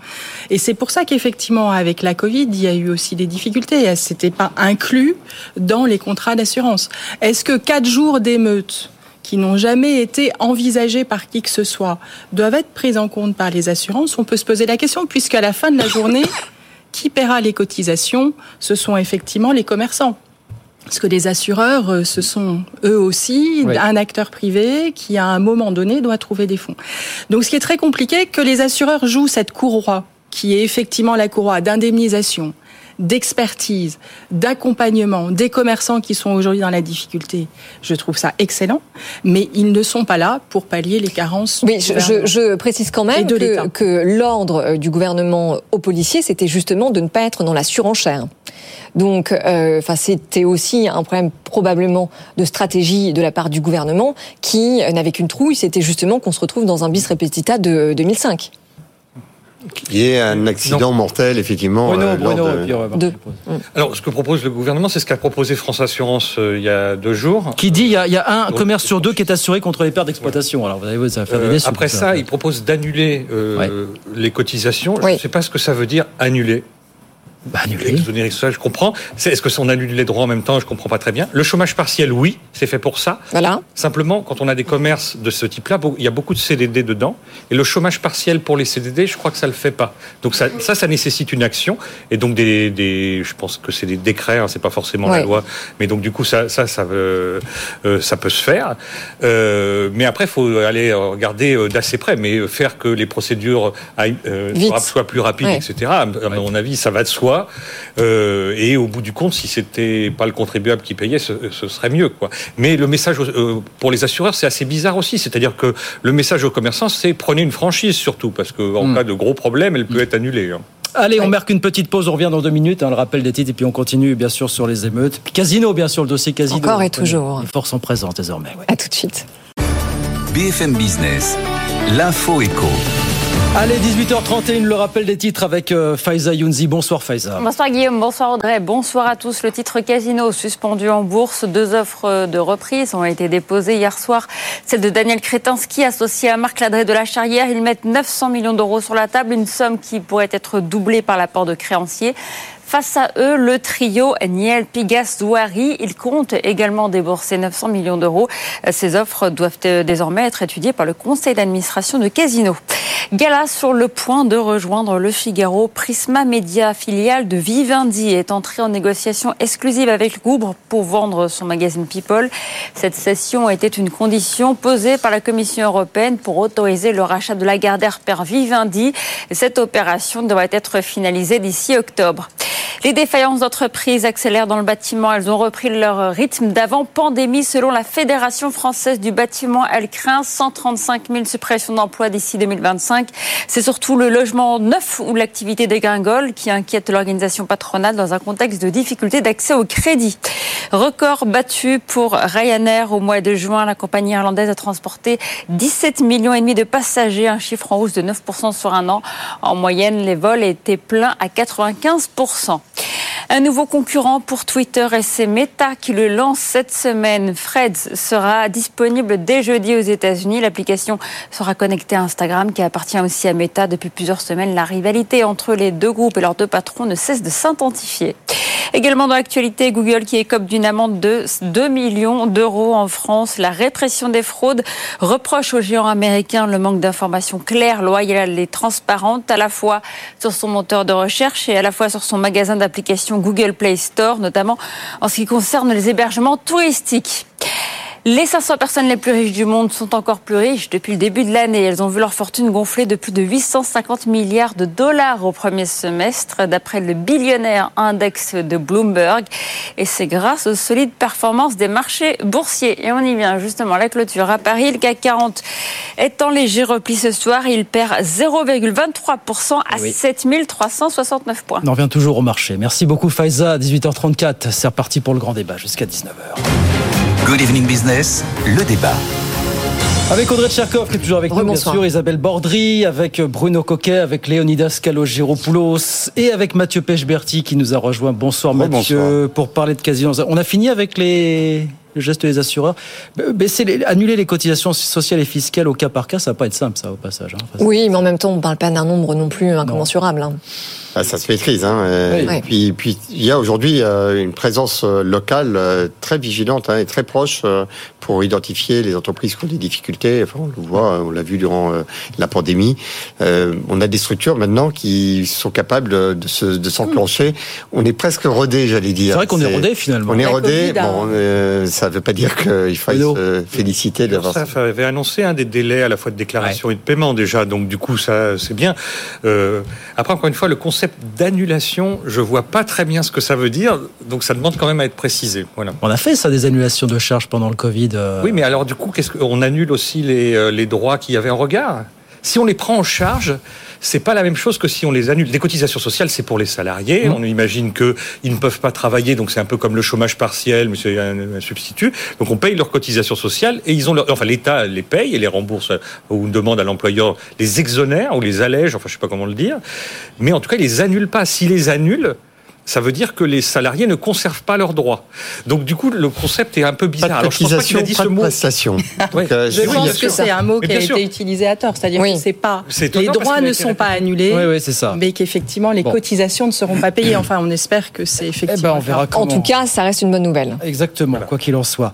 Speaker 12: Et c'est pour ça qu'effectivement, avec la Covid, il y a eu aussi des difficultés. C'était pas inclus dans les contrats d'assurance. Est-ce que quatre jours d'émeute qui n'ont jamais été envisagés par qui que ce soit doivent être pris en compte par les assurances On peut se poser la question, puisqu'à la fin de la journée, *coughs* qui paiera les cotisations? Ce sont effectivement les commerçants. Parce que les assureurs, euh, ce sont eux aussi
Speaker 5: Oui.
Speaker 12: un acteur privé qui, à un moment donné, doit trouver des fonds. Donc, ce qui est très compliqué, que les assureurs jouent cette courroie, qui est effectivement la courroie d'indemnisation, d'expertise, d'accompagnement des commerçants qui sont aujourd'hui dans la difficulté. Je trouve ça excellent, mais ils ne sont pas là pour pallier les carences.
Speaker 6: Oui, je, je- je précise quand même que, que l'ordre euh, du gouvernement aux policiers, c'était justement de ne pas être dans la surenchère. Donc, euh, enfin, c'était aussi un problème probablement de stratégie de la part du gouvernement qui euh, n'avait qu'une trouille, c'était justement qu'on se retrouve dans un bis repetita de 2005.
Speaker 2: Il y ait un accident mortel, effectivement.
Speaker 5: Bruno,
Speaker 2: euh,
Speaker 5: Bruno,
Speaker 2: de-
Speaker 5: puis.
Speaker 13: Alors, ce que propose le gouvernement, c'est ce qu'a proposé France Assurance euh, il y a deux jours.
Speaker 5: Qui dit il y a, il y a un
Speaker 13: Donc,
Speaker 5: commerce sur deux qui est assuré contre les pertes d'exploitation. Alors vous allez voir, ça va faire
Speaker 13: Euh,
Speaker 5: des sous,
Speaker 13: après ça, il propose d'annuler euh, les cotisations. Je
Speaker 6: Oui.
Speaker 13: ne sais pas ce que ça veut dire annuler.
Speaker 5: Bah, annuler.
Speaker 13: Exonérer ça, je comprends. C'est- Est-ce que on annule les droits en même temps? Je comprends pas très bien. Le chômage partiel, oui, c'est fait pour ça.
Speaker 6: Voilà.
Speaker 13: Simplement, quand on a des commerces de ce type-là, il y a beaucoup de CDD dedans. Et le chômage partiel pour les CDD, je crois que ça le fait pas. Donc ça, ça, ça nécessite une action. Et donc des, des je pense que c'est des décrets, hein, c'est pas forcément la loi. Mais donc du coup, ça, ça, ça, veut- euh, ça peut se faire. Euh, mais après, il faut aller regarder euh, d'assez près. Mais faire que les procédures aillent, euh, soient, soient plus rapides,
Speaker 6: Ouais.
Speaker 13: etc. À mon avis, ça va de soi. Euh, et au bout du compte, si c'était pas le contribuable qui payait, ce, ce serait mieux, quoi. Mais le message euh, pour les assureurs, c'est assez bizarre aussi. C'est-à-dire que le message aux commerçants, c'est prenez une franchise surtout, parce qu'en
Speaker 5: Mm.
Speaker 13: cas de gros problème, elle peut être annulée. hein.
Speaker 5: Allez, on marque une petite pause, on revient dans deux minutes, hein, le rappel des titres, et puis on continue bien sûr sur les émeutes. Casino, bien sûr, le dossier Casino.
Speaker 6: Encore et toujours.
Speaker 5: Les forces sont présentes désormais. ouais.
Speaker 6: À tout de suite.
Speaker 1: BFM Business, l'info éco.
Speaker 5: Allez, 18h31, le rappel des titres avec euh, Faiza Younzi. Bonsoir Faiza.
Speaker 14: Bonsoir Guillaume, bonsoir Audrey, bonsoir à tous. Le titre Casino suspendu en bourse, deux offres de reprise ont été déposées hier soir. Celle de Daniel Crétinski associé à Marc Ladré de la Charrière. Ils mettent 900 millions d'euros sur la table, une somme qui pourrait être doublée par l'apport de créanciers. Face à eux, le trio Niel, Pigas, Zouari, ils comptent également débourser 900 millions d'euros. Ces offres doivent euh, désormais être étudiées par le conseil d'administration de Casino. Gala sur le point de rejoindre le Figaro. Prisma Media, filiale de Vivendi, est entrée en négociation exclusive avec le pour vendre son magazine People. Cette session était une condition posée par la Commission européenne pour autoriser le rachat de Lagardère par Vivendi. Cette opération devrait être finalisée d'ici octobre. Les défaillances d'entreprises accélèrent dans le bâtiment. Elles ont repris leur rythme d'avant pandémie. Selon la Fédération française du bâtiment, elle craint 135 000 suppressions d'emplois d'ici 2025. C'est surtout le logement neuf ou l'activité dégringole qui inquiète l'organisation patronale dans un contexte de difficulté d'accès au crédit. Record battu pour Ryanair au mois de juin. La compagnie irlandaise a transporté 17 millions et demi de passagers, un chiffre en hausse de 9% sur un an. En moyenne, les vols étaient pleins à 95%. Un nouveau concurrent pour Twitter et c'est Meta qui le lance cette semaine. Freds sera disponible dès jeudi aux États-Unis. L'application sera connectée à Instagram qui appartient aussi à Meta depuis plusieurs semaines. La rivalité entre les deux groupes et leurs deux patrons ne cesse de s'intensifier. Également dans l'actualité, Google qui écope d'une amende de 2 millions d'euros en France. La répression des fraudes reproche aux géants américains le manque d'informations claires, loyales et transparentes, à la fois sur son moteur de recherche et à la fois sur son magasin d'applications Google Play Store, notamment en ce qui concerne les hébergements touristiques. Les 500 personnes les plus riches du monde sont encore plus riches depuis le début de l'année. Elles ont vu leur fortune gonfler de plus de 850 milliards de dollars au premier semestre, d'après le billionnaire index de Bloomberg. Et c'est grâce aux solides performances des marchés boursiers. Et on y vient justement la clôture. À Paris, le CAC 40 est en léger repli ce soir. Il perd 0,23% à
Speaker 5: Oui.
Speaker 14: 7369 points.
Speaker 5: On en revient toujours au marché. Merci beaucoup Faiza, 18h34. C'est reparti pour le grand débat jusqu'à 19h.
Speaker 1: Good Evening Business, le débat.
Speaker 5: Avec Audrey Tcherkov qui est toujours avec nous, bien sûr, Isabelle Bordry, avec Bruno Coquet, avec Léonidas Kalogiropoulos et avec Mathieu Pechberti qui nous a rejoint. Bonsoir Mathieu, pour parler de Casino. On a fini avec les le geste des assureurs. Baisser les- annuler les cotisations sociales et fiscales au cas par cas, ça va pas être simple, ça, au passage. hein.
Speaker 6: Oui, mais en même temps, on ne parle pas d'un nombre non plus incommensurable. hein.
Speaker 2: Ah, ça se maîtrise. Hein.
Speaker 6: Oui.
Speaker 2: Et puis, puis, il y a aujourd'hui euh, une présence euh, locale euh, très vigilante hein, et très proche pour identifier les entreprises qui ont des difficultés. Enfin, on le voit, on l'a vu durant la pandémie. Euh, on a des structures maintenant qui sont capables de, de se- de s'enclencher. On est presque rodé, j'allais dire.
Speaker 5: C'est vrai qu'on est rodé, finalement.
Speaker 2: On est rodé. Bon, euh, ça ne veut pas dire qu'il faille se féliciter d'avoir.
Speaker 13: Ça avait annoncé un des délais à la fois de déclaration et de paiement déjà, donc du coup ça c'est bien. Euh, après encore une fois le concept d'annulation, je vois pas très bien ce que ça veut dire, donc ça demande quand même à être précisé. Voilà.
Speaker 5: On a fait ça, des annulations de charges pendant le Covid. euh,
Speaker 13: Oui, mais alors du coup, qu'est-ce qu'on annule aussi les, euh, les droits qu'il y avait en regard? Si on les prend en charge, c'est pas la même chose que si on les annule. Les cotisations sociales, c'est pour les salariés.
Speaker 5: Mmh.
Speaker 13: On imagine que ils ne peuvent pas travailler, donc c'est un peu comme le chômage partiel, mais c'est un, un substitut. Donc on paye leurs cotisations sociales et ils ont leur, enfin l'État les paye et les rembourse ou demande à l'employeur les exonère ou les allège, enfin je sais pas comment le dire. Mais en tout cas, ils les annulent pas. S'ils les annulent ça veut dire que les salariés ne conservent pas leurs droits. Donc du coup, le concept est un peu bizarre.
Speaker 2: Pas de
Speaker 13: Alors, je pense pas qu'il a
Speaker 2: cotisation,
Speaker 13: dit
Speaker 2: pas
Speaker 13: ce
Speaker 2: de
Speaker 13: mot.
Speaker 2: prestation. *laughs* Euh,
Speaker 12: Je
Speaker 2: oui,
Speaker 12: pense que c'est un mot qui a
Speaker 13: sûr.
Speaker 12: été utilisé à tort. C'est-à-dire
Speaker 6: Oui.
Speaker 12: que c'est pas les droits ne sont pas annulés,
Speaker 5: Oui, oui, c'est ça.
Speaker 12: mais qu'effectivement les
Speaker 5: Bon.
Speaker 12: cotisations ne seront pas payées. Enfin, on espère que c'est
Speaker 5: Eh
Speaker 12: effectivement.
Speaker 5: ben, on verra.
Speaker 6: En tout cas, ça reste une bonne nouvelle.
Speaker 5: Exactement, quoi qu'il en soit.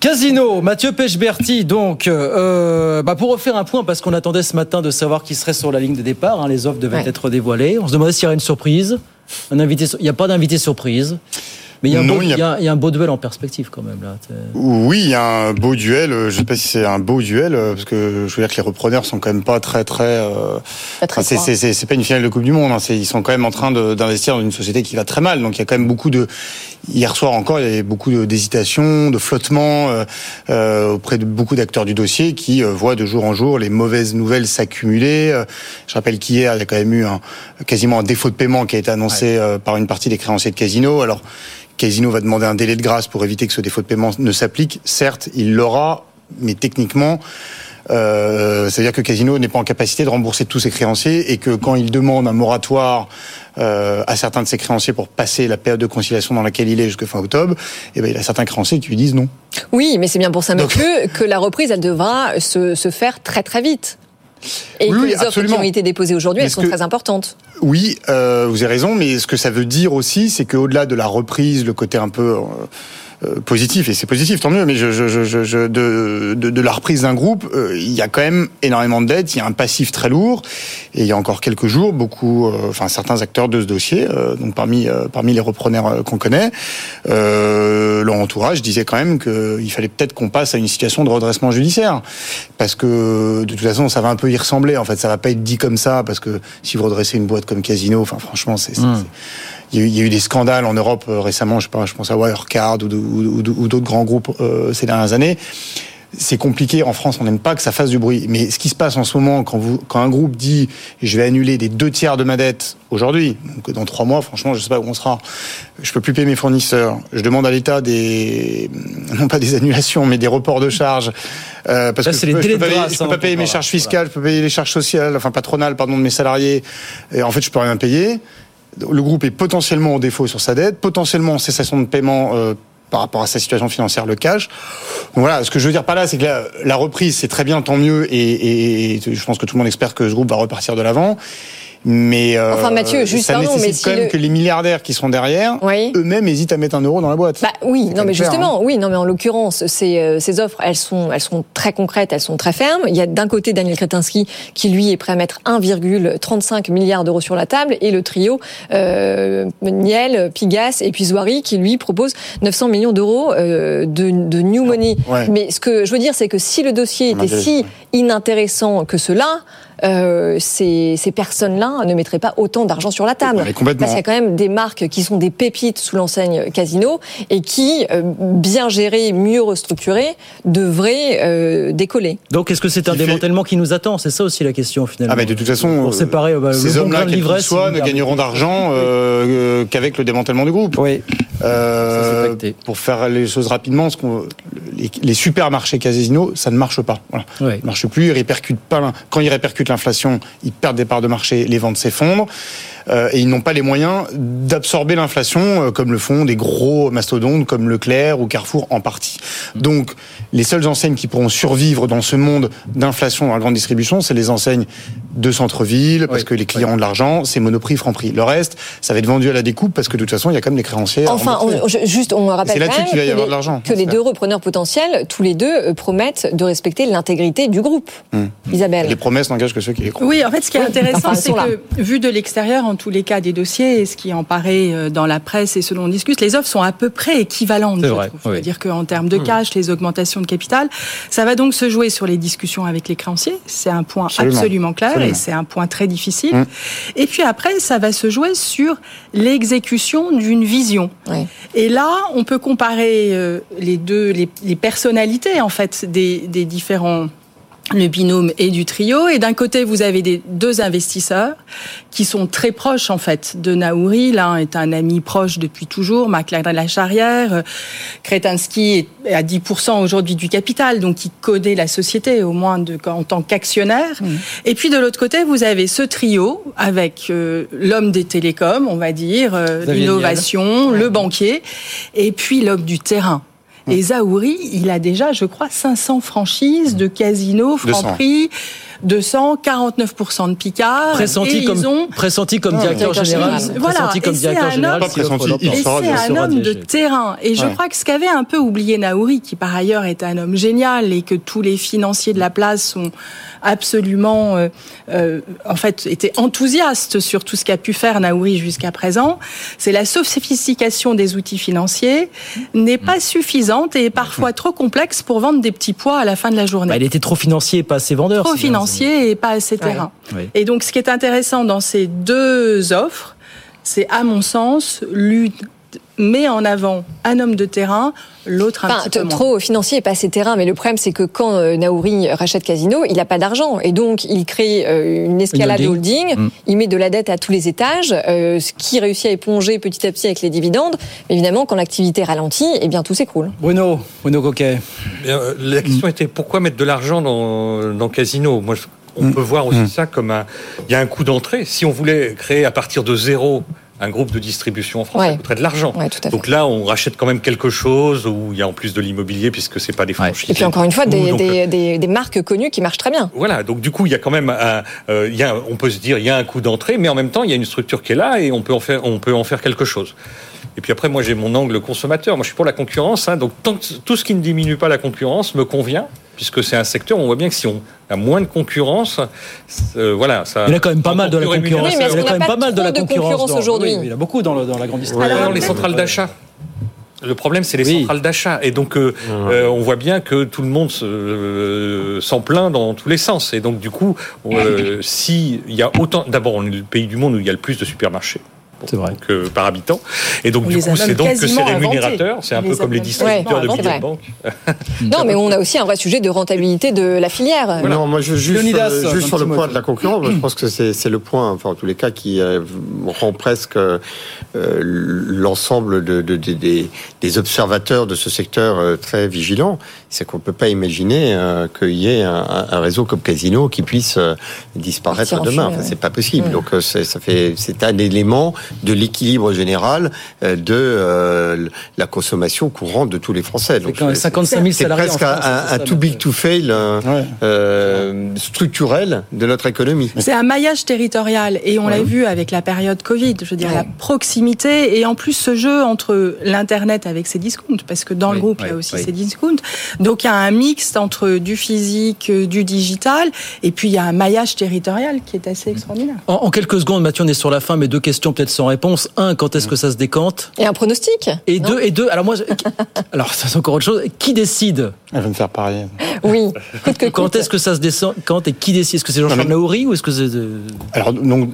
Speaker 5: Casino, Mathieu Pechberti, donc, euh, bah, pour refaire un point, parce qu'on attendait ce matin de savoir qui serait sur la ligne de départ, hein, les offres devaient
Speaker 6: Ouais.
Speaker 5: être dévoilées. On se demandait s'il y aurait une surprise. Un invité, il n'y a pas d'invité surprise. Mais il y, a un
Speaker 4: Non,
Speaker 5: beau,
Speaker 4: il y a-
Speaker 5: il y a- il y a un beau duel en perspective quand même. Là.
Speaker 4: Oui, il y a un beau duel. euh, Je sais pas si c'est un beau duel euh, parce que je veux dire que les repreneurs sont quand même pas très très. euh,
Speaker 6: Pas très
Speaker 4: enfin, c'est- pas une finale de Coupe du Monde. hein, Ils sont quand même en train de- d'investir dans une société qui va très mal. Donc il y a quand même beaucoup de. Hier soir encore, il y avait beaucoup de- d'hésitation, de flottement euh, euh, auprès de beaucoup d'acteurs du dossier qui euh, voient de jour en jour les mauvaises nouvelles s'accumuler. Euh, Je rappelle qu'hier, il y a quand même eu un, quasiment un défaut de paiement qui a été annoncé euh, par une partie des créanciers de Casino. Alors Casino va demander un délai de grâce pour éviter que ce défaut de paiement ne s'applique. Certes, il l'aura, mais techniquement, euh, c'est-à-dire que Casino n'est pas en capacité de rembourser tous ses créanciers et que quand il demande un moratoire euh, à certains de ses créanciers pour passer la période de conciliation dans laquelle il est jusqu'à fin octobre, eh ben, il a certains créanciers qui lui disent non.
Speaker 6: Oui, mais c'est bien pour ça, Mathieu, que la reprise, elle devra se, se faire très très vite. Et
Speaker 4: Oui,
Speaker 6: que les offres qui ont été déposées aujourd'hui, elles sont
Speaker 4: que-
Speaker 6: très importantes.
Speaker 4: Oui, euh, vous avez raison, mais ce que ça veut dire aussi, c'est qu'au-delà de la reprise, le côté un peu euh, positif et c'est positif tant mieux. Mais je, je, je, je de, de, de, la reprise d'un groupe, euh, il y a quand même énormément de dettes, il y a un passif très lourd et il y a encore quelques jours, beaucoup, euh, enfin certains acteurs de ce dossier, donc parmi parmi les repreneurs qu'on connaît, leur entourage disait quand même qu'il fallait peut-être qu'on passe à une situation de redressement judiciaire parce que de toute façon ça va un peu y ressembler. En fait, ça va pas être dit comme ça parce que si vous redressez une boîte comme Casino, enfin franchement c'est mmh il y, a eu, des scandales en Europe euh, récemment, je, sais pas, je pense à Wirecard ou, ou, ou d'autres grands groupes euh, ces dernières années. C'est compliqué. En France, on n'aime pas que ça fasse du bruit. Mais ce qui se passe en ce moment, quand, vous, quand un groupe dit je vais annuler des deux tiers de ma dette aujourd'hui, donc dans trois mois, franchement, je sais pas où on sera. Je peux plus payer mes fournisseurs. Je demande à l'État des *laughs* non pas des annulations, mais des reports de charges. Euh, parce que je peux, peux, pas, payer, peux pas payer mes charges fiscales, je peux payer les charges sociales, enfin patronales, pardon, de mes salariés. Et en fait, je peux rien payer le groupe est potentiellement en défaut sur sa dette, potentiellement en cessation de paiement euh, par rapport à sa situation financière le cash. Voilà, ce que je veux dire par là, c'est que la, reprise, c'est très bien, tant mieux, et, et, je pense que tout le monde espère que ce groupe va repartir de l'avant. Mais euh,
Speaker 6: enfin Mathieu, juste
Speaker 4: ça
Speaker 6: pardon,
Speaker 4: nécessite
Speaker 6: mais
Speaker 4: quand même que les milliardaires qui sont derrière, eux-mêmes hésitent à mettre un euro dans la boîte.
Speaker 6: Bah oui, non mais justement,
Speaker 4: hein.
Speaker 6: oui, non mais en l'occurrence, ces, euh, ces offres, elles sont, elles sont très concrètes, elles sont très fermes. Il y a d'un côté Daniel Kretinsky qui lui est prêt à mettre 1,35 milliard d'euros sur la table, et le trio euh, Niel, Pigas et puis Zouari qui lui propose 900 millions d'euros euh, de, de new money. Mais ce que je veux dire, c'est que si le dossier était si inintéressant que cela, euh, ces, ces personnes-là ne mettraient pas autant d'argent sur la table. Parce qu'il y a quand même des marques qui sont des pépites sous l'enseigne Casino et qui, euh, bien gérées, mieux restructurées, devraient euh, décoller.
Speaker 5: Donc est-ce que c'est un démantèlement qui nous attend? C'est ça aussi la question finalement.
Speaker 4: Ah mais de toute façon,
Speaker 5: pour séparer bah,
Speaker 4: ces hommes-là, quels qu'ils soient, ne gagneront d'argent qu'avec le démantèlement du groupe.
Speaker 5: Oui.
Speaker 4: pour faire les choses rapidement, ce les, les, supermarchés Casino, ça ne marche pas. Voilà. Oui. Plus, ils répercutent pas. Quand ils répercutent l'inflation, ils perdent des parts de marché, les ventes s'effondrent. Euh, et ils n'ont pas les moyens d'absorber l'inflation euh, comme le font des gros mastodontes comme Leclerc ou Carrefour en partie. Donc les seules enseignes qui pourront survivre dans ce monde d'inflation dans la grande distribution, c'est les enseignes de centre-ville parce que les clients ont de l'argent, c'est Monoprix, Franprix. Le reste, ça va être vendu à la découpe parce que de toute façon, il y a quand même des créanciers.
Speaker 6: Enfin, on, juste, on rappelle
Speaker 4: va y avoir de l'argent.
Speaker 6: Que les deux repreneurs potentiels, tous les deux, euh, promettent de respecter l'intégrité du groupe.
Speaker 4: Hmm.
Speaker 6: Isabelle.
Speaker 4: Les promesses n'engagent que ceux qui les croient.
Speaker 12: Oui, en fait, ce qui est intéressant, c'est que vu de l'extérieur, en tous les cas des dossiers, et ce qui en paraît euh, dans la presse et selon on discute, les offres sont à peu près équivalentes. C'est-à-dire qu'en termes de hmm. cash, les augmentations de capital, ça va donc se jouer sur les discussions avec les créanciers. C'est un point absolument, clair et c'est un point très difficile. Hmm. Et puis après, ça va se jouer sur l'exécution d'une vision. Et là, on peut comparer euh, les deux, les, personnalités en fait des, des différents le binôme et du trio. Et d'un côté, vous avez des deux investisseurs qui sont très proches en fait de Naouri. L'un est un ami proche depuis toujours, McLaren de la Charrière. Kretinsky est à 10% aujourd'hui du capital, donc il connaît la société au moins de, en tant qu'actionnaire. Mmh. Et puis de l'autre côté, vous avez ce trio avec euh, l'homme des télécoms, on va dire, euh, l'innovation, le banquier, et puis l'homme du terrain. Et Zahouri, il a déjà, je crois, 500 franchises de casinos, Franprix. 200, 49% de Picard.
Speaker 5: Pressenti comme, pressenti comme directeur général.
Speaker 12: Voilà. Pressenti comme directeur général. Et c'est un homme de terrain. Et je crois que ce qu'avait un peu oublié Naouri, qui par ailleurs est un homme génial et que tous les financiers de la place sont absolument, euh, euh, en fait, étaient enthousiastes sur tout ce qu'a pu faire Naouri jusqu'à présent, c'est la sophistication des outils financiers n'est pas suffisante et est parfois trop complexe pour vendre des petits pois à la fin de la journée.
Speaker 5: Bah, il était trop financier, pas assez vendeur.
Speaker 12: Trop financier et pas assez terrain. Et donc, ce qui est intéressant dans ces deux offres, c'est à mon sens l'une met en avant un homme de terrain, l'autre un petit peu moins.
Speaker 6: Trop financier et pas assez terrain, mais le problème c'est que quand euh, Naouri rachète Casino, il n'a pas d'argent et donc il crée euh, une escalade holding, mm. il met de la dette à tous les étages, euh, ce qui réussit à éponger petit à petit avec les dividendes. Mais évidemment, quand l'activité ralentit, eh bien tout s'écroule.
Speaker 5: Bruno, Bruno Coquet.
Speaker 13: La question était pourquoi mettre de l'argent dans, dans Casino? Moi, on mm. peut voir aussi mm. ça comme un. Il y a un coût d'entrée. Si on voulait créer à partir de zéro un groupe de distribution en France, ça coûterait de l'argent. Donc là, on rachète quand même quelque chose où il y a en plus de l'immobilier puisque c'est pas des franchises.
Speaker 6: Et puis encore une fois, des, des, des, marques connues qui marchent très bien.
Speaker 13: Voilà, donc du coup, il y a quand même, un, euh, il y a, on peut se dire, il y a un coût d'entrée, mais en même temps, il y a une structure qui est là et on peut en faire, on peut en faire quelque chose. Et puis après, moi, j'ai mon angle consommateur. Moi, je suis pour la concurrence. Hein. donc, tant que- tout ce qui ne diminue pas la concurrence me convient, puisque c'est un secteur où on voit bien que si on a moins de concurrence, euh, voilà, ça.
Speaker 5: Il y a quand même pas mal de la concurrence.
Speaker 6: Oui, mais
Speaker 5: il y a quand même
Speaker 6: pas
Speaker 5: pas mal de la concurrence,
Speaker 6: aujourd'hui
Speaker 5: oui, il y en a beaucoup dans, le- dans la grande distribution.
Speaker 13: Alors, les centrales d'achat. Le problème, c'est les
Speaker 5: Oui.
Speaker 13: centrales d'achat. Et donc, euh, euh, on voit bien que tout le monde se- euh, s'en plaint dans tous les sens. Et donc, du coup, euh, s'il y a autant... D'abord, on est le pays du monde où il y a le plus de supermarchés.
Speaker 5: C'est vrai.
Speaker 13: Donc, euh, par habitant. Et donc,
Speaker 12: On
Speaker 13: du coup, c'est donc que c'est rémunérateur. C'est un peu comme les distributeurs de billets de banque. *laughs*
Speaker 6: Non, mais on a aussi un vrai sujet de rentabilité de la filière.
Speaker 2: Non, moi je juste,
Speaker 5: Leonidas,
Speaker 2: euh, juste sur le point de la concurrence, je pense que c'est c'est le point, enfin en tous les cas, qui euh, rend presque euh, l'ensemble de, de- de- des, des observateurs de ce secteur euh, très vigilants. C'est qu'on peut pas imaginer euh, qu'il y ait un, un réseau comme Casino qui puisse euh, disparaître demain. Enfin,
Speaker 6: ouais.
Speaker 2: c'est pas possible. Donc euh, c'est- ça fait, c'est un élément de l'équilibre général euh, de euh, la consommation courante de tous les Français.
Speaker 5: C'est
Speaker 2: Donc,
Speaker 5: quand même
Speaker 2: c'est-
Speaker 5: 55 000
Speaker 2: c'est
Speaker 5: salariés en
Speaker 2: presque
Speaker 5: France,
Speaker 2: un,
Speaker 5: c'est
Speaker 2: un too big to fail euh,
Speaker 4: Ouais.
Speaker 2: euh, structurel de notre économie.
Speaker 12: C'est un maillage territorial et on l'a vu avec la période Covid. Je veux dire,
Speaker 6: Ouais.
Speaker 12: la proximité et en plus ce jeu entre l'internet avec ses discounts, parce que dans le
Speaker 5: Oui,
Speaker 12: groupe il y a aussi
Speaker 5: oui.
Speaker 12: ses discounts. Donc il y a un mix entre du physique, euh, du digital, et puis il y a un maillage territorial qui est assez extraordinaire.
Speaker 5: En, en quelques secondes, Mathieu, on est sur la fin, mais deux questions peut-être sans réponse. Un, quand est-ce que ça se décante?
Speaker 6: Et un pronostic?
Speaker 5: Et
Speaker 6: non?
Speaker 5: deux, et deux. Alors moi, je- *laughs* alors ça c'est encore autre chose. Qui décide?
Speaker 4: Elle va me faire parier.
Speaker 6: Oui, *laughs* coûte que
Speaker 5: Quand est-ce que ça se descend Quand et qui décide? Est-ce que c'est Jean-Charles Naouri ou est-ce que c'est
Speaker 4: Alors, donc,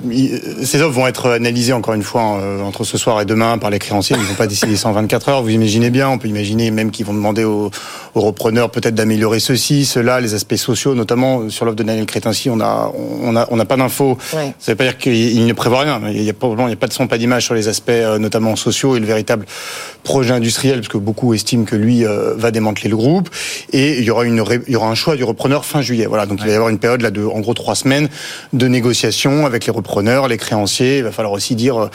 Speaker 4: ces offres vont être analysées encore une fois euh, entre ce soir et demain par les créanciers. Ils ne vont pas décider ça en 24 heures. Vous imaginez bien, on peut imaginer même qu'ils vont demander aux, aux repreneurs peut-être d'améliorer ceci, cela, les aspects sociaux, notamment sur l'offre de Daniel Crétinci. On a, on a, on n'a pas d'infos.
Speaker 6: Ouais.
Speaker 4: Ça ne veut pas dire qu'il ne prévoit rien. Il n'y a pas, il y a pas de son, pas d'image sur les aspects euh, notamment sociaux et le véritable projet industriel, parce que beaucoup estiment que lui euh, va démanteler le groupe. Et il y aura une, il y aura un choix du repreneur fin juillet. Voilà. Donc il va y avoir une période là de, en gros, trois semaines de négociations avec les repreneurs, les créanciers. Il va falloir aussi dire euh,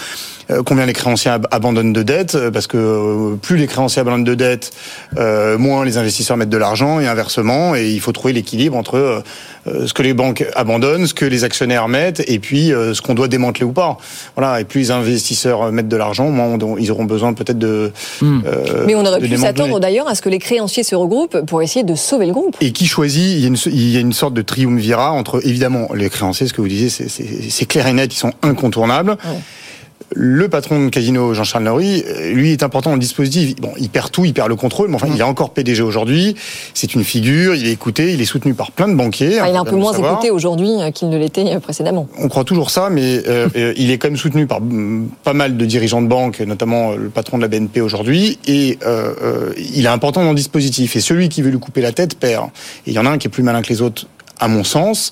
Speaker 4: euh, combien les créanciers ab- abandonnent de dettes, euh, parce que euh, plus les créanciers abandonnent de dettes, euh, moins les investisseurs mettent de l'argent et inversement. Et il faut trouver l'équilibre entre euh, euh, ce que les banques abandonnent, ce que les actionnaires mettent, et puis euh, ce qu'on doit démanteler ou pas. Voilà. Et plus les investisseurs mettent de l'argent, moins on- ils auront besoin peut-être de. Euh,
Speaker 6: Mais on aurait pu s'attendre d'ailleurs à ce que les créanciers se regroupent pour essayer de sauver le groupe.
Speaker 4: Et qui choisit il y, a une, il y a une sorte de triumvirat entre, évidemment, les créanciers, ce que vous disiez, c'est clair et net, ils sont incontournables. Le patron de Casino, Jean-Charles Nauri, euh, lui est important dans le dispositif. Bon, il perd tout, il perd le contrôle, mais enfin, il est encore PDG aujourd'hui. C'est une figure, il est écouté, il est soutenu par plein de banquiers.
Speaker 6: Enfin, il est un peu moins écouté aujourd'hui euh, qu'il ne l'était euh, précédemment.
Speaker 4: On croit toujours ça, mais euh, il est quand même soutenu par mm, pas mal de dirigeants de banque, notamment le patron de la BNP aujourd'hui, et euh, il est important dans le dispositif. Et celui qui veut lui couper la tête perd. Et il y en a un qui est plus malin que les autres. À mon sens,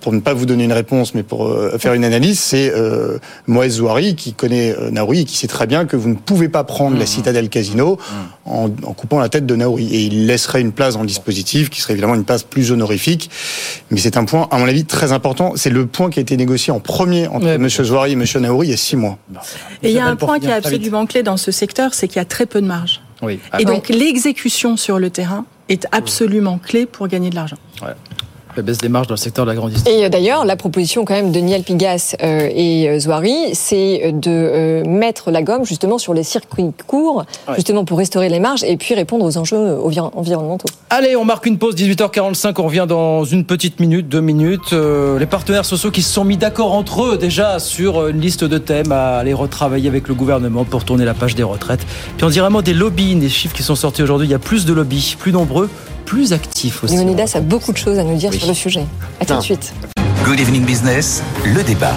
Speaker 4: pour ne pas vous donner une réponse, mais pour euh, faire une analyse, c'est euh, Moez Zouari qui connaît euh, Naouri et qui sait très bien que vous ne pouvez pas prendre la citadelle Casino en, en coupant la tête de Naouri. Et il laisserait une place dans le dispositif qui serait évidemment une place plus honorifique. Mais c'est un point, à mon avis, très important. C'est le point qui a été négocié en premier entre M. Zouari et M. Naouri il y a six mois.
Speaker 12: Et il y a un point qui est absolument clé dans ce secteur, c'est qu'il y a très peu de marge.
Speaker 5: Oui.
Speaker 12: Et donc l'exécution sur le terrain est absolument clé pour gagner de l'argent.
Speaker 5: La baisse des marges dans le secteur de la grande distribution.
Speaker 6: Et euh, d'ailleurs, la proposition quand même de Niel Pigas euh, et euh, Zouari, c'est de mettre la gomme justement sur les circuits courts,
Speaker 5: Ouais.
Speaker 6: justement pour restaurer les marges et puis répondre aux enjeux envir- environnementaux.
Speaker 5: Allez, on marque une pause, 18h45, on revient dans une petite minute, deux minutes. Les partenaires sociaux qui se sont mis d'accord entre eux déjà sur une liste de thèmes à aller retravailler avec le gouvernement pour tourner la page des retraites. Puis on dirait vraiment des lobbies, des chiffres qui sont sortis aujourd'hui, il y a plus de lobbies, plus nombreux, plus actifs aussi.
Speaker 6: Léonidas a beaucoup de choses à nous dire
Speaker 5: Oui.
Speaker 6: sur le sujet. À tout de suite.
Speaker 1: Good Evening Business, le débat.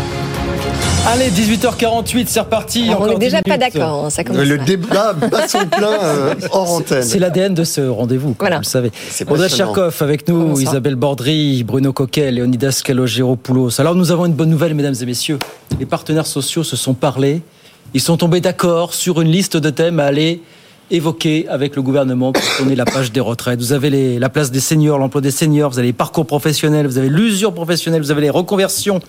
Speaker 5: Allez, 18h48, c'est reparti.
Speaker 6: Alors, on n'est déjà
Speaker 5: 10
Speaker 6: pas d'accord, hein, ça commence
Speaker 2: Le débat bat son plein euh, hors antenne.
Speaker 5: C'est l'ADN de ce rendez-vous, comme
Speaker 6: Voilà.
Speaker 5: vous le savez. Audrey. Cherkov avec nous,
Speaker 6: Bonsoir.
Speaker 5: Isabelle Bordry, Bruno Coquet, Léonidas Calogéropoulos. Alors nous avons une bonne nouvelle, mesdames et messieurs. Les partenaires sociaux se sont parlé. Ils sont tombés d'accord sur une liste de thèmes à aller évoquer avec le gouvernement pour tourner la page des retraites. Vous avez la place des seniors, l'emploi des seniors, vous avez les parcours professionnels, vous avez l'usure professionnelle, vous avez les reconversions.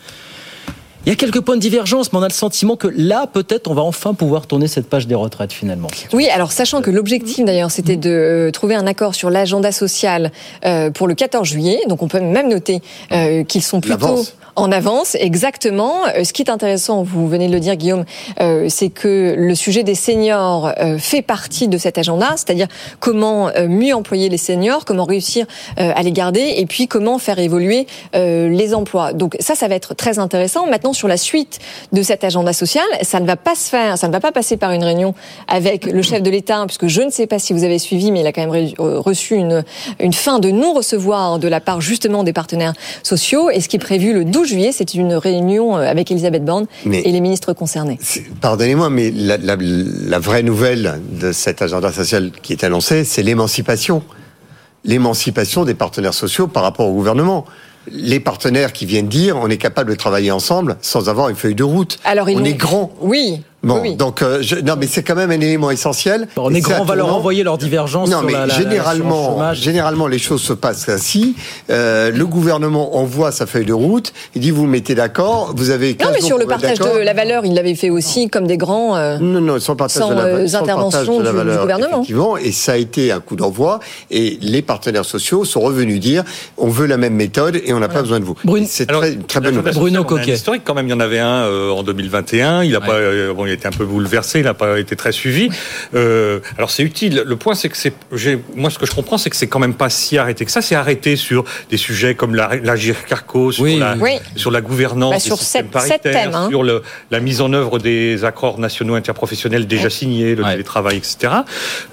Speaker 5: Il y a quelques points de divergence, mais on a le sentiment que là, peut-être, on va enfin pouvoir tourner cette page des retraites finalement.
Speaker 6: Oui, alors sachant que l'objectif d'ailleurs c'était de euh, trouver un accord sur l'agenda social euh, pour le 14 juillet, donc on peut même noter euh, qu'ils sont plutôt en avance, exactement. Ce qui est intéressant, vous venez de le dire, Guillaume, euh, c'est que le sujet des seniors euh, fait partie de cet agenda, c'est-à-dire comment euh, mieux employer les seniors, comment réussir euh, à les garder, et puis comment faire évoluer euh, les emplois. Donc ça, ça va être très intéressant. Maintenant, sur la suite de cet agenda social, ça ne va pas se faire, ça ne va pas passer par une réunion avec le chef de l'État, puisque je ne sais pas si vous avez suivi, mais il a quand même euh, reçu une, une fin de non-recevoir de la part justement des partenaires sociaux. Et ce qui est prévu le 12 juillet, c'est une réunion euh, avec Elisabeth Borne
Speaker 2: Mais-
Speaker 6: et les ministres concernés.
Speaker 2: Pardonnez-moi, mais la, la- la vraie nouvelle de cet agenda social qui est annoncé, c'est l'émancipation. L'émancipation des partenaires sociaux par rapport au gouvernement. Les partenaires qui viennent dire on est capable de travailler ensemble sans avoir une feuille de route.
Speaker 6: Alors,
Speaker 2: on est grand.
Speaker 6: Oui.
Speaker 2: Bon,
Speaker 6: oui, oui.
Speaker 2: donc euh, je- non, mais c'est quand même un élément essentiel.
Speaker 5: On est grand, on va leur envoyer leurs divergences
Speaker 2: Non,
Speaker 5: sur
Speaker 2: mais
Speaker 5: la- la- la- sur le
Speaker 2: généralement,
Speaker 5: chômage.
Speaker 2: généralement, les choses se passent ainsi. Euh, le gouvernement envoie sa feuille de route. Il dit vous mettez d'accord. Vous avez 15
Speaker 6: Non, mais sur le partage de la valeur, il l'avait fait aussi comme des grands. euh,
Speaker 2: Non, non, sans partage
Speaker 6: Sans,
Speaker 2: de la,
Speaker 6: euh,
Speaker 2: sans
Speaker 6: intervention
Speaker 2: partage de la
Speaker 6: du- du
Speaker 2: valeur,
Speaker 6: gouvernement.
Speaker 2: Effectivement, et ça a été un coup d'envoi. Et les partenaires sociaux sont revenus dire on veut la même méthode et on n'a pas besoin de vous. C'est très, très bonne nouvelle.
Speaker 5: Bruno Coquet.
Speaker 13: historique quand même, il y en avait un euh, en 2021. Il a pas, euh, bon, il a été un peu bouleversé, il n'a pas été très suivi. Euh, alors c'est utile. Le point, c'est que c'est, moi, ce que je comprends, c'est que c'est quand même pas si arrêté que ça. C'est arrêté sur des sujets comme la, la GIRCARCO, sur
Speaker 5: Oui.
Speaker 13: la,
Speaker 6: Oui.
Speaker 13: sur la gouvernance,
Speaker 6: Bah, sur sept- sept
Speaker 13: paritaires,
Speaker 6: thèmes, hein.
Speaker 13: sur le, la mise en œuvre des accords nationaux interprofessionnels déjà signés, le
Speaker 5: Ouais.
Speaker 13: télétravail, etc.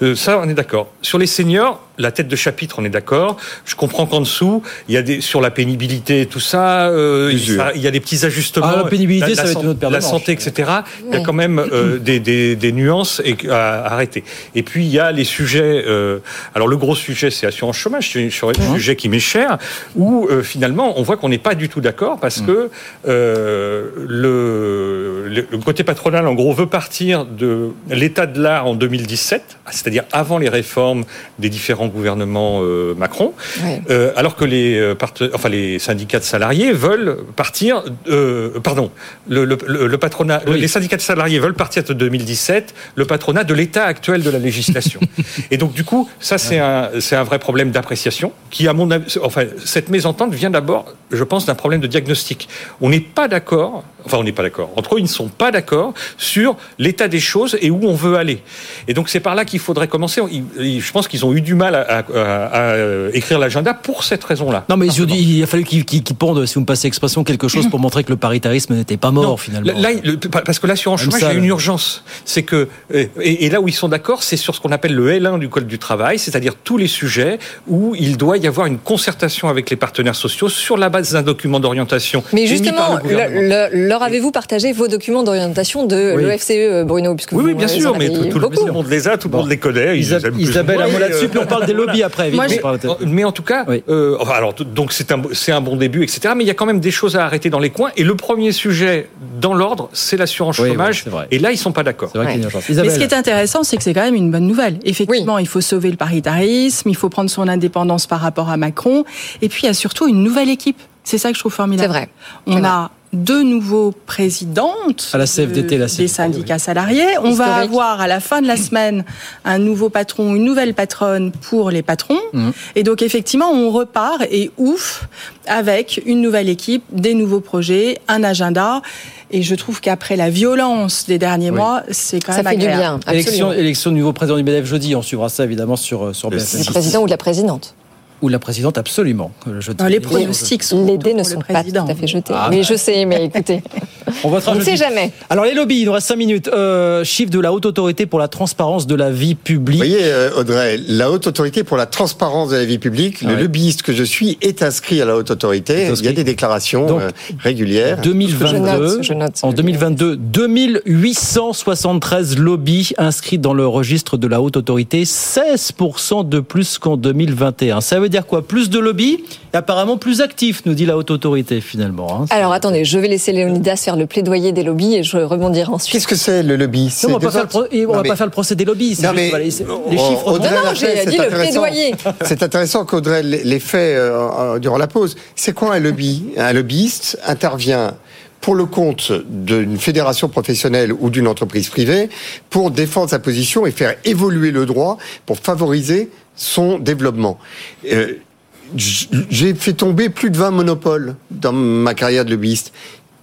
Speaker 13: Euh, ça, on est d'accord. Sur les seniors, la tête de chapitre, on est d'accord. Je comprends qu'en dessous, il y a des sur la pénibilité, tout ça, euh, il,
Speaker 2: Plusieurs.
Speaker 13: ça- il y a des petits ajustements.
Speaker 5: Ah, la pénibilité, ça va être une autre
Speaker 13: La santé, etc. Il y a quand même euh, des, des, des nuances et, à arrêter. Et puis il y a les sujets. euh, alors le gros sujet, c'est assurance chômage, c'est un
Speaker 5: Mmh.
Speaker 13: sujet qui m'est cher, où euh, finalement on voit qu'on n'est pas du tout d'accord parce
Speaker 5: Mmh.
Speaker 13: que euh, le, le, le côté patronal, en gros, veut partir de l'état de l'art en 2017, c'est-à-dire avant les réformes des différents gouvernements euh, Macron, euh, alors que les, euh, enfin, les syndicats de salariés veulent partir, euh, pardon, le, le- le- le patronat,
Speaker 5: Oui.
Speaker 13: les syndicats de salariés veulent partir de 2017, le patronat de l'état actuel de la législation. *laughs* Et donc du coup, ça c'est un, vrai problème d'appréciation qui, à mon avis, enfin, cette mésentente vient d'abord, je pense, d'un problème de diagnostic. On n'est pas d'accord, enfin on n'est pas d'accord, entre eux ils ne sont pas d'accord sur l'état des choses et où on veut aller. Et donc c'est par là qu'il faudrait commencer. Je pense qu'ils ont eu du mal à, à- à- à écrire l'agenda pour cette raison-là.
Speaker 5: Non, mais ils ont dit- il a fallu qu'ils qu'ils pondent, si vous me passez l'expression, quelque chose pour montrer que le paritarisme n'était pas mort
Speaker 13: Non,
Speaker 5: finalement.
Speaker 13: Là, le- parce que l'assurance
Speaker 5: Même
Speaker 13: chômage, il y a une
Speaker 5: là.
Speaker 13: urgence. C'est que et, et là où ils sont d'accord, c'est sur ce qu'on appelle le L1 du code du travail, c'est-à-dire tous les sujets où il doit y avoir une concertation avec les partenaires sociaux sur la base d'un document d'orientation.
Speaker 6: Mais
Speaker 13: émis
Speaker 6: justement,
Speaker 13: par le gouvernement.
Speaker 6: le- le- leur avez-vous partagé vos documents d'orientation de
Speaker 5: Oui.
Speaker 6: l'OFCE, euh, Bruno puisque
Speaker 13: Oui,
Speaker 6: vous
Speaker 13: oui, bien
Speaker 6: en
Speaker 13: sûr, mais tout, tout le monde les a, tout le monde les connaît. ils
Speaker 5: Isabelle, mot
Speaker 13: mais,
Speaker 5: là-dessus, puis on parle des lobbies après. Évidemment,
Speaker 13: Mais en tout cas,
Speaker 5: Oui.
Speaker 13: euh, enfin, alors donc c'est un c'est un bon début, etc. Mais il y a quand même des choses à arrêter dans les coins. Et le premier sujet dans l'ordre, c'est l'assurance
Speaker 5: Oui,
Speaker 13: chômage.
Speaker 5: oui, c'est vrai.
Speaker 13: et là, ils sont pas d'accord.
Speaker 5: C'est vrai qu'il y a une
Speaker 6: Ouais.
Speaker 12: Mais ce qui est intéressant, c'est que c'est quand même une bonne nouvelle. Effectivement, il faut sauver le paritarisme, il faut prendre son indépendance par rapport à Macron, et puis il y a surtout une nouvelle équipe. C'est ça que je trouve formidable.
Speaker 6: C'est vrai.
Speaker 12: On a deux nouveaux présidentes
Speaker 5: À la CFDT,
Speaker 12: de-
Speaker 5: la
Speaker 12: des
Speaker 5: CFDT,
Speaker 12: syndicats salariés. On va avoir à la fin de la semaine un nouveau patron, une nouvelle patronne pour les patrons.
Speaker 5: Mhm.
Speaker 12: Et donc effectivement, on repart et ouf avec une nouvelle équipe, des nouveaux projets, un agenda. Et je trouve qu'après la violence des derniers
Speaker 5: Oui.
Speaker 12: mois, c'est quand
Speaker 6: Ça
Speaker 12: même
Speaker 6: fait du bien.
Speaker 5: Élection,
Speaker 6: Absolument.
Speaker 5: élection du nouveau président du BDF jeudi, on suivra ça évidemment sur, euh, sur
Speaker 13: Le
Speaker 5: BFM.
Speaker 6: Du président ou de la présidente.
Speaker 5: Ou la présidente, absolument. euh, jeudi.
Speaker 12: Non, les pronostics sont
Speaker 6: Les dés ne sont pas tout à fait jetés.
Speaker 5: Ah,
Speaker 6: mais
Speaker 5: bah.
Speaker 6: je sais, mais écoutez, *laughs*
Speaker 5: On
Speaker 6: ne sait jamais.
Speaker 5: Alors les lobbies, il nous reste 5 minutes. Euh, chiffre de la haute autorité pour la transparence de la vie
Speaker 2: Vous
Speaker 5: publique.
Speaker 2: voyez, euh, Audrey, la haute autorité pour la transparence de la vie publique, le
Speaker 5: Ouais.
Speaker 2: lobbyiste que je suis est inscrit à la haute autorité. Il y a des déclarations
Speaker 5: Donc,
Speaker 2: régulières.
Speaker 5: 2022,
Speaker 6: Je note, je note.
Speaker 5: en 2022, 2873 lobbies inscrits dans le registre de la haute autorité, 16% de plus qu'en 2021. Ça veut dire quoi? Plus de lobbies et apparemment plus actifs, nous dit la haute autorité finalement. hein.
Speaker 6: Alors attendez, je vais laisser Léonidas faire le plaidoyer des lobbies et je rebondirai ensuite.
Speaker 2: Qu'est-ce que c'est le lobby?
Speaker 5: Non, on va,
Speaker 2: des
Speaker 5: pas faire, le
Speaker 2: autres-
Speaker 5: pro- et on
Speaker 2: Non,
Speaker 5: va
Speaker 2: mais-
Speaker 5: pas faire le procès des lobbies. c'est
Speaker 2: Non,
Speaker 5: juste,
Speaker 2: mais
Speaker 5: voilà, les,
Speaker 2: on-
Speaker 5: chiffres.
Speaker 2: Audrey
Speaker 6: Non, non,
Speaker 2: l'a
Speaker 6: j'ai dit le
Speaker 2: intéressant.
Speaker 6: plaidoyer.
Speaker 2: C'est intéressant qu'Audrey les les fait euh, euh, durant la pause. C'est quoi un lobby? Un lobbyiste intervient pour le compte d'une fédération professionnelle ou d'une entreprise privée pour défendre sa position et faire évoluer le droit pour favoriser son développement. Euh, j'ai fait tomber plus de 20 monopoles dans ma carrière de lobbyiste.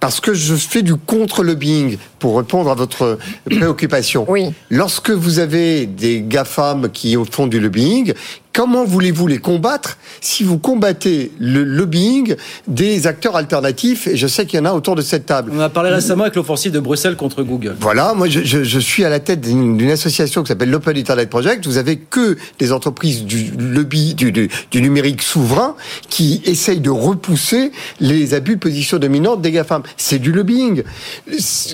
Speaker 2: Parce que je fais du contre-lobbying pour répondre à votre préoccupation.
Speaker 6: Oui.
Speaker 2: Lorsque vous avez des GAFAM qui font du lobbying, comment voulez-vous les combattre si vous combattez le lobbying des acteurs alternatifs Et je sais qu'il y en a autour de cette table?
Speaker 5: On a parlé récemment avec l'offensive de Bruxelles contre Google.
Speaker 2: Voilà, moi je, je- je suis à la tête d'une association qui s'appelle l'Open Internet Project. Vous avez que des entreprises du lobby du, du- du numérique souverain qui essayent de repousser les abus de position dominante des GAFAM. C'est du lobbying.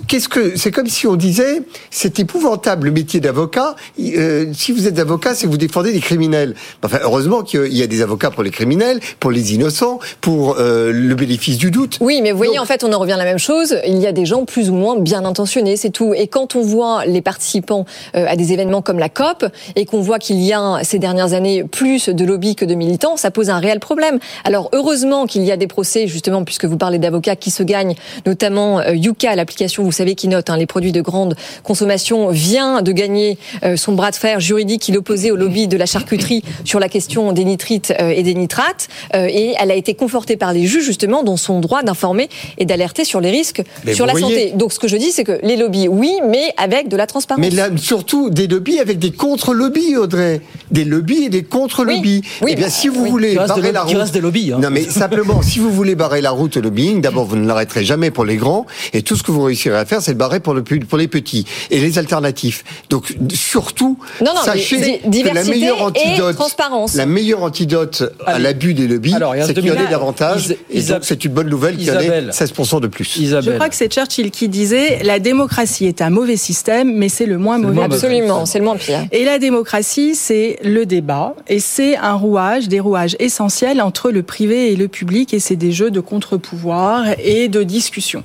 Speaker 2: Qu'est-ce que c'est comme si on disait c'est épouvantable le métier d'avocat. Euh, si vous êtes avocat, c'est que vous défendez des criminels. Enfin, heureusement qu'il y a des avocats pour les criminels, pour les innocents, pour euh, le bénéfice du doute.
Speaker 6: Oui, mais vous voyez, en fait, on en revient à la même chose. Il y a des gens plus ou moins bien intentionnés, c'est tout. Et quand on voit les participants euh, à des événements comme la COP et qu'on voit qu'il y a ces dernières années plus de lobbies que de militants, ça pose un réel problème. Alors heureusement qu'il y a des procès, justement, puisque vous parlez d'avocats qui se gagnent, notamment euh, Yuka, l'application, vous savez, qui note hein, les produits de grande consommation, vient de gagner euh, son bras de fer juridique qu'il opposait au lobby de la charcuterie sur la question des nitrites euh, et des nitrates. Euh, et elle a été confortée par les juges, justement, dans son droit d'informer et d'alerter sur les risques
Speaker 2: Mais
Speaker 6: sur la
Speaker 2: voyez-
Speaker 6: santé. Donc ce que je dis, c'est que les lobbies, oui, mais avec de la transparence.
Speaker 2: Mais là, surtout des lobbies avec des contre-lobbies, Audrey. Des lobbies et des contre-lobbies.
Speaker 6: Oui,
Speaker 2: eh bien,
Speaker 6: bah,
Speaker 2: si vous
Speaker 6: oui.
Speaker 2: voulez barrer
Speaker 5: des-
Speaker 2: la
Speaker 5: qui
Speaker 2: route.
Speaker 5: reste des lobbies, hein.
Speaker 2: Non, mais *laughs* simplement, si vous voulez barrer la route au lobbying, d'abord, vous ne l'arrêterez jamais pour les grands. Et tout ce que vous réussirez à faire, c'est le barrer pour, le, pu- pour les petits. Et les alternatifs. Donc, surtout,
Speaker 6: Non, non,
Speaker 2: sachez
Speaker 6: mais
Speaker 2: que la meilleure antidote,
Speaker 6: transparence.
Speaker 2: la meilleure antidote à l'abus des lobbies, c'est qu'il y en ait davantage. Et donc, c'est une bonne nouvelle qu'il y en ait
Speaker 5: Isabelle.
Speaker 2: 16% de plus.
Speaker 12: Je crois que c'est Churchill qui disait la démocratie est un mauvais système, mais c'est le moins
Speaker 5: le
Speaker 12: mauvais.
Speaker 5: moins mauvais.
Speaker 6: Absolument, c'est le moins pire.
Speaker 12: Et la démocratie, c'est le débat, et c'est un rouage, des rouages essentiels entre le privé et le public, et c'est des jeux de contre-pouvoir et de discussion.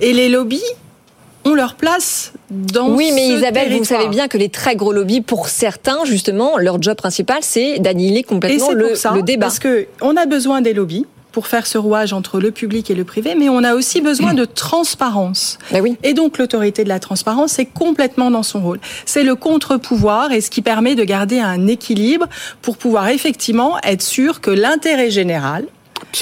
Speaker 12: Et les lobbies ont leur place dans
Speaker 6: Oui, mais
Speaker 12: ce
Speaker 6: Isabelle, vous savez bien que les très gros lobbies, pour certains, justement, leur job principal, c'est d'annihiler
Speaker 12: Et
Speaker 6: complètement
Speaker 12: c'est
Speaker 6: le,
Speaker 12: pour ça,
Speaker 6: le débat.
Speaker 12: parce que on a besoin des lobbies pour faire ce rouage entre le public et le privé, mais on a aussi besoin de transparence. *clears throat*
Speaker 6: Ben oui.
Speaker 12: Et donc l'autorité de la transparence est complètement dans son rôle. C'est le contre-pouvoir et ce qui permet de garder un équilibre pour pouvoir effectivement être sûr que l'intérêt général,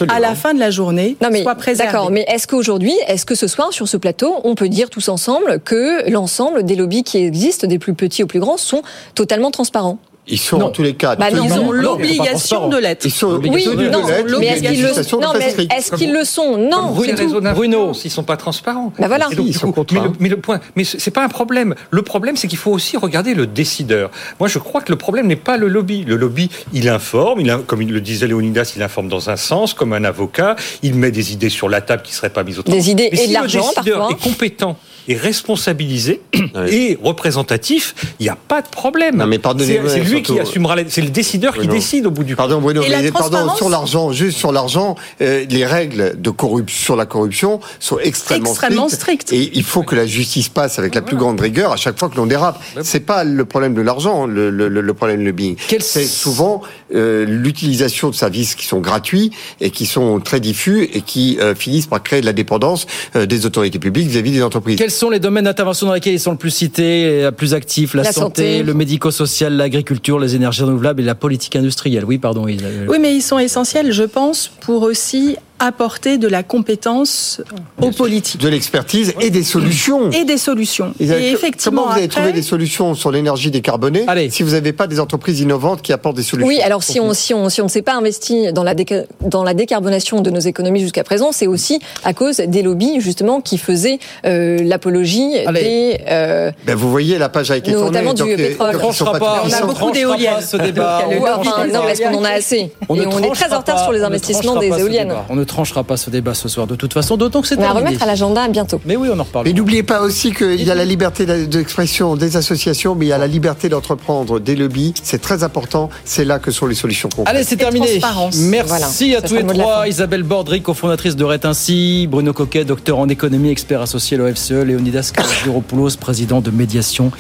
Speaker 12: à la fin de la journée,
Speaker 6: Non mais
Speaker 12: soit préservé.
Speaker 6: d'accord, mais est-ce qu'aujourd'hui, est-ce que ce soir sur ce plateau, on peut dire tous ensemble que l'ensemble des lobbies qui existent, des plus petits aux plus grands, sont totalement transparents?
Speaker 2: Ils sont
Speaker 5: Non.
Speaker 2: en tous les cas.
Speaker 6: Bah non.
Speaker 12: Ils ont l'obligation de l'être.
Speaker 2: Ils sont
Speaker 6: Oui,
Speaker 2: de
Speaker 6: non,
Speaker 2: l'être,
Speaker 6: mais est-ce qu'ils le
Speaker 2: législation
Speaker 6: non,
Speaker 2: très
Speaker 6: mais
Speaker 2: stricte.
Speaker 6: est-ce qu'ils le sont? Non,
Speaker 5: Bruno.
Speaker 13: d'influence, ils sont pas transparents.
Speaker 6: Bah voilà.
Speaker 13: Donc,
Speaker 2: Ils
Speaker 13: du
Speaker 2: sont
Speaker 13: coup, mais, le, mais le point, mais c'est pas un problème. Le problème, c'est qu'il faut aussi regarder le décideur. Moi, je crois que le problème n'est pas le lobby. Le lobby, il informe, il, a- comme il le disait Léonidas, il informe dans un sens, comme un avocat. Il met des idées sur la table qui seraient pas mises au
Speaker 6: Des idées
Speaker 13: Mais
Speaker 6: et
Speaker 13: si
Speaker 6: de l'argent,
Speaker 13: le décideur
Speaker 6: parfois.
Speaker 13: est compétent et responsabilisé *clears throat* et représentatif, il n'y a pas de problème.
Speaker 2: Non, mais pardonnez-moi,
Speaker 13: C'est lui
Speaker 2: surtout-
Speaker 13: qui assumera. les- C'est le décideur qui décide au bout du
Speaker 2: Pardon Bruno, mais pardon, sur l'argent, juste sur l'argent, euh, les règles de corruption sur la corruption sont extrêmement,
Speaker 12: Extrêmement strictes.
Speaker 2: Et il faut que la justice passe avec la plus grande rigueur à chaque fois que l'on dérape. C'est pas le problème de l'argent, le, le, le- le problème du lobbying.
Speaker 5: Quel-
Speaker 2: C'est souvent euh, l'utilisation de services qui sont gratuits et qui sont très diffus et qui euh, finissent par créer de la dépendance euh, des autorités publiques vis-à-vis des entreprises.
Speaker 5: Sont les domaines d'intervention dans lesquels ils sont le plus cités, le plus actifs? La,
Speaker 6: La
Speaker 5: santé,
Speaker 6: santé.
Speaker 5: le médico-social, l'agriculture, les énergies renouvelables et la politique industrielle. Oui, pardon. Isabelle.
Speaker 12: Oui, mais ils sont essentiels, je pense, pour aussi apporter de la compétence aux politiques.
Speaker 2: De l'expertise et des solutions.
Speaker 12: Et des solutions. Et effectivement,
Speaker 2: comment vous avez
Speaker 12: après-
Speaker 2: trouvé des solutions sur l'énergie décarbonée si vous n'avez pas des entreprises innovantes qui apportent des solutions
Speaker 6: Oui, alors si on, si on, si on ne s'est pas investi dans la, déca- dans la décarbonation de nos économies jusqu'à présent, c'est aussi à cause des lobbies justement qui faisaient euh, l'apologie des... euh,
Speaker 2: Ben, vous voyez, la page a été tournée.
Speaker 6: Notamment du
Speaker 2: euh,
Speaker 6: pétrole.
Speaker 2: donc,
Speaker 6: On
Speaker 5: a beaucoup d'éoliennes. ce débat.
Speaker 6: enfin, non, parce qu'on en a assez.
Speaker 5: On
Speaker 6: Et on est très en retard sur les investissements des éoliennes.
Speaker 5: débat. On ne tranchera pas ce débat ce soir de toute façon, d'autant que c'est
Speaker 6: On va remettre à l'agenda bientôt.
Speaker 5: Mais oui, on en reparle.
Speaker 2: Mais n'oubliez pas aussi qu'il y a la liberté d'expression des associations, mais il y a la liberté d'entreprendre des lobbies. C'est très important. C'est là que sont les solutions concrètes.
Speaker 5: Allez, c'est terminé. Merci
Speaker 6: Voilà,
Speaker 5: à tous les trois. Isabelle Bordry, cofondatrice de Rétinci, Bruno Coquet, docteur en économie, expert associé à l'OFCE, Léonidas Karagiropoulos, président de médiation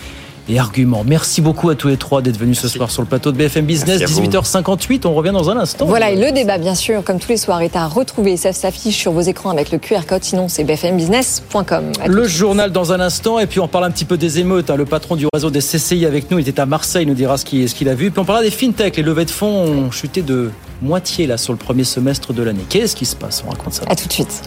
Speaker 5: et arguments. Merci beaucoup à tous les trois d'être venus ce soir sur le plateau de BFM Business,
Speaker 2: Merci à vous.
Speaker 5: 18h58. On revient dans un instant.
Speaker 6: Voilà, et le débat, bien sûr, comme tous les soirs, est à retrouver. Ça s'affiche sur vos écrans avec le QR code. Sinon, c'est bfmbusiness.com.
Speaker 5: Le journal dans un instant, et puis on parle un petit peu des émeutes. hein. Le patron du réseau des CCI avec nous, il était à Marseille, il nous dira ce qu'il a vu. Puis on parlera des fintech. Les levées de fonds ont chuté de moitié là sur le premier semestre de l'année. Qu'est-ce qui se passe? On raconte ça.
Speaker 6: À tout de suite.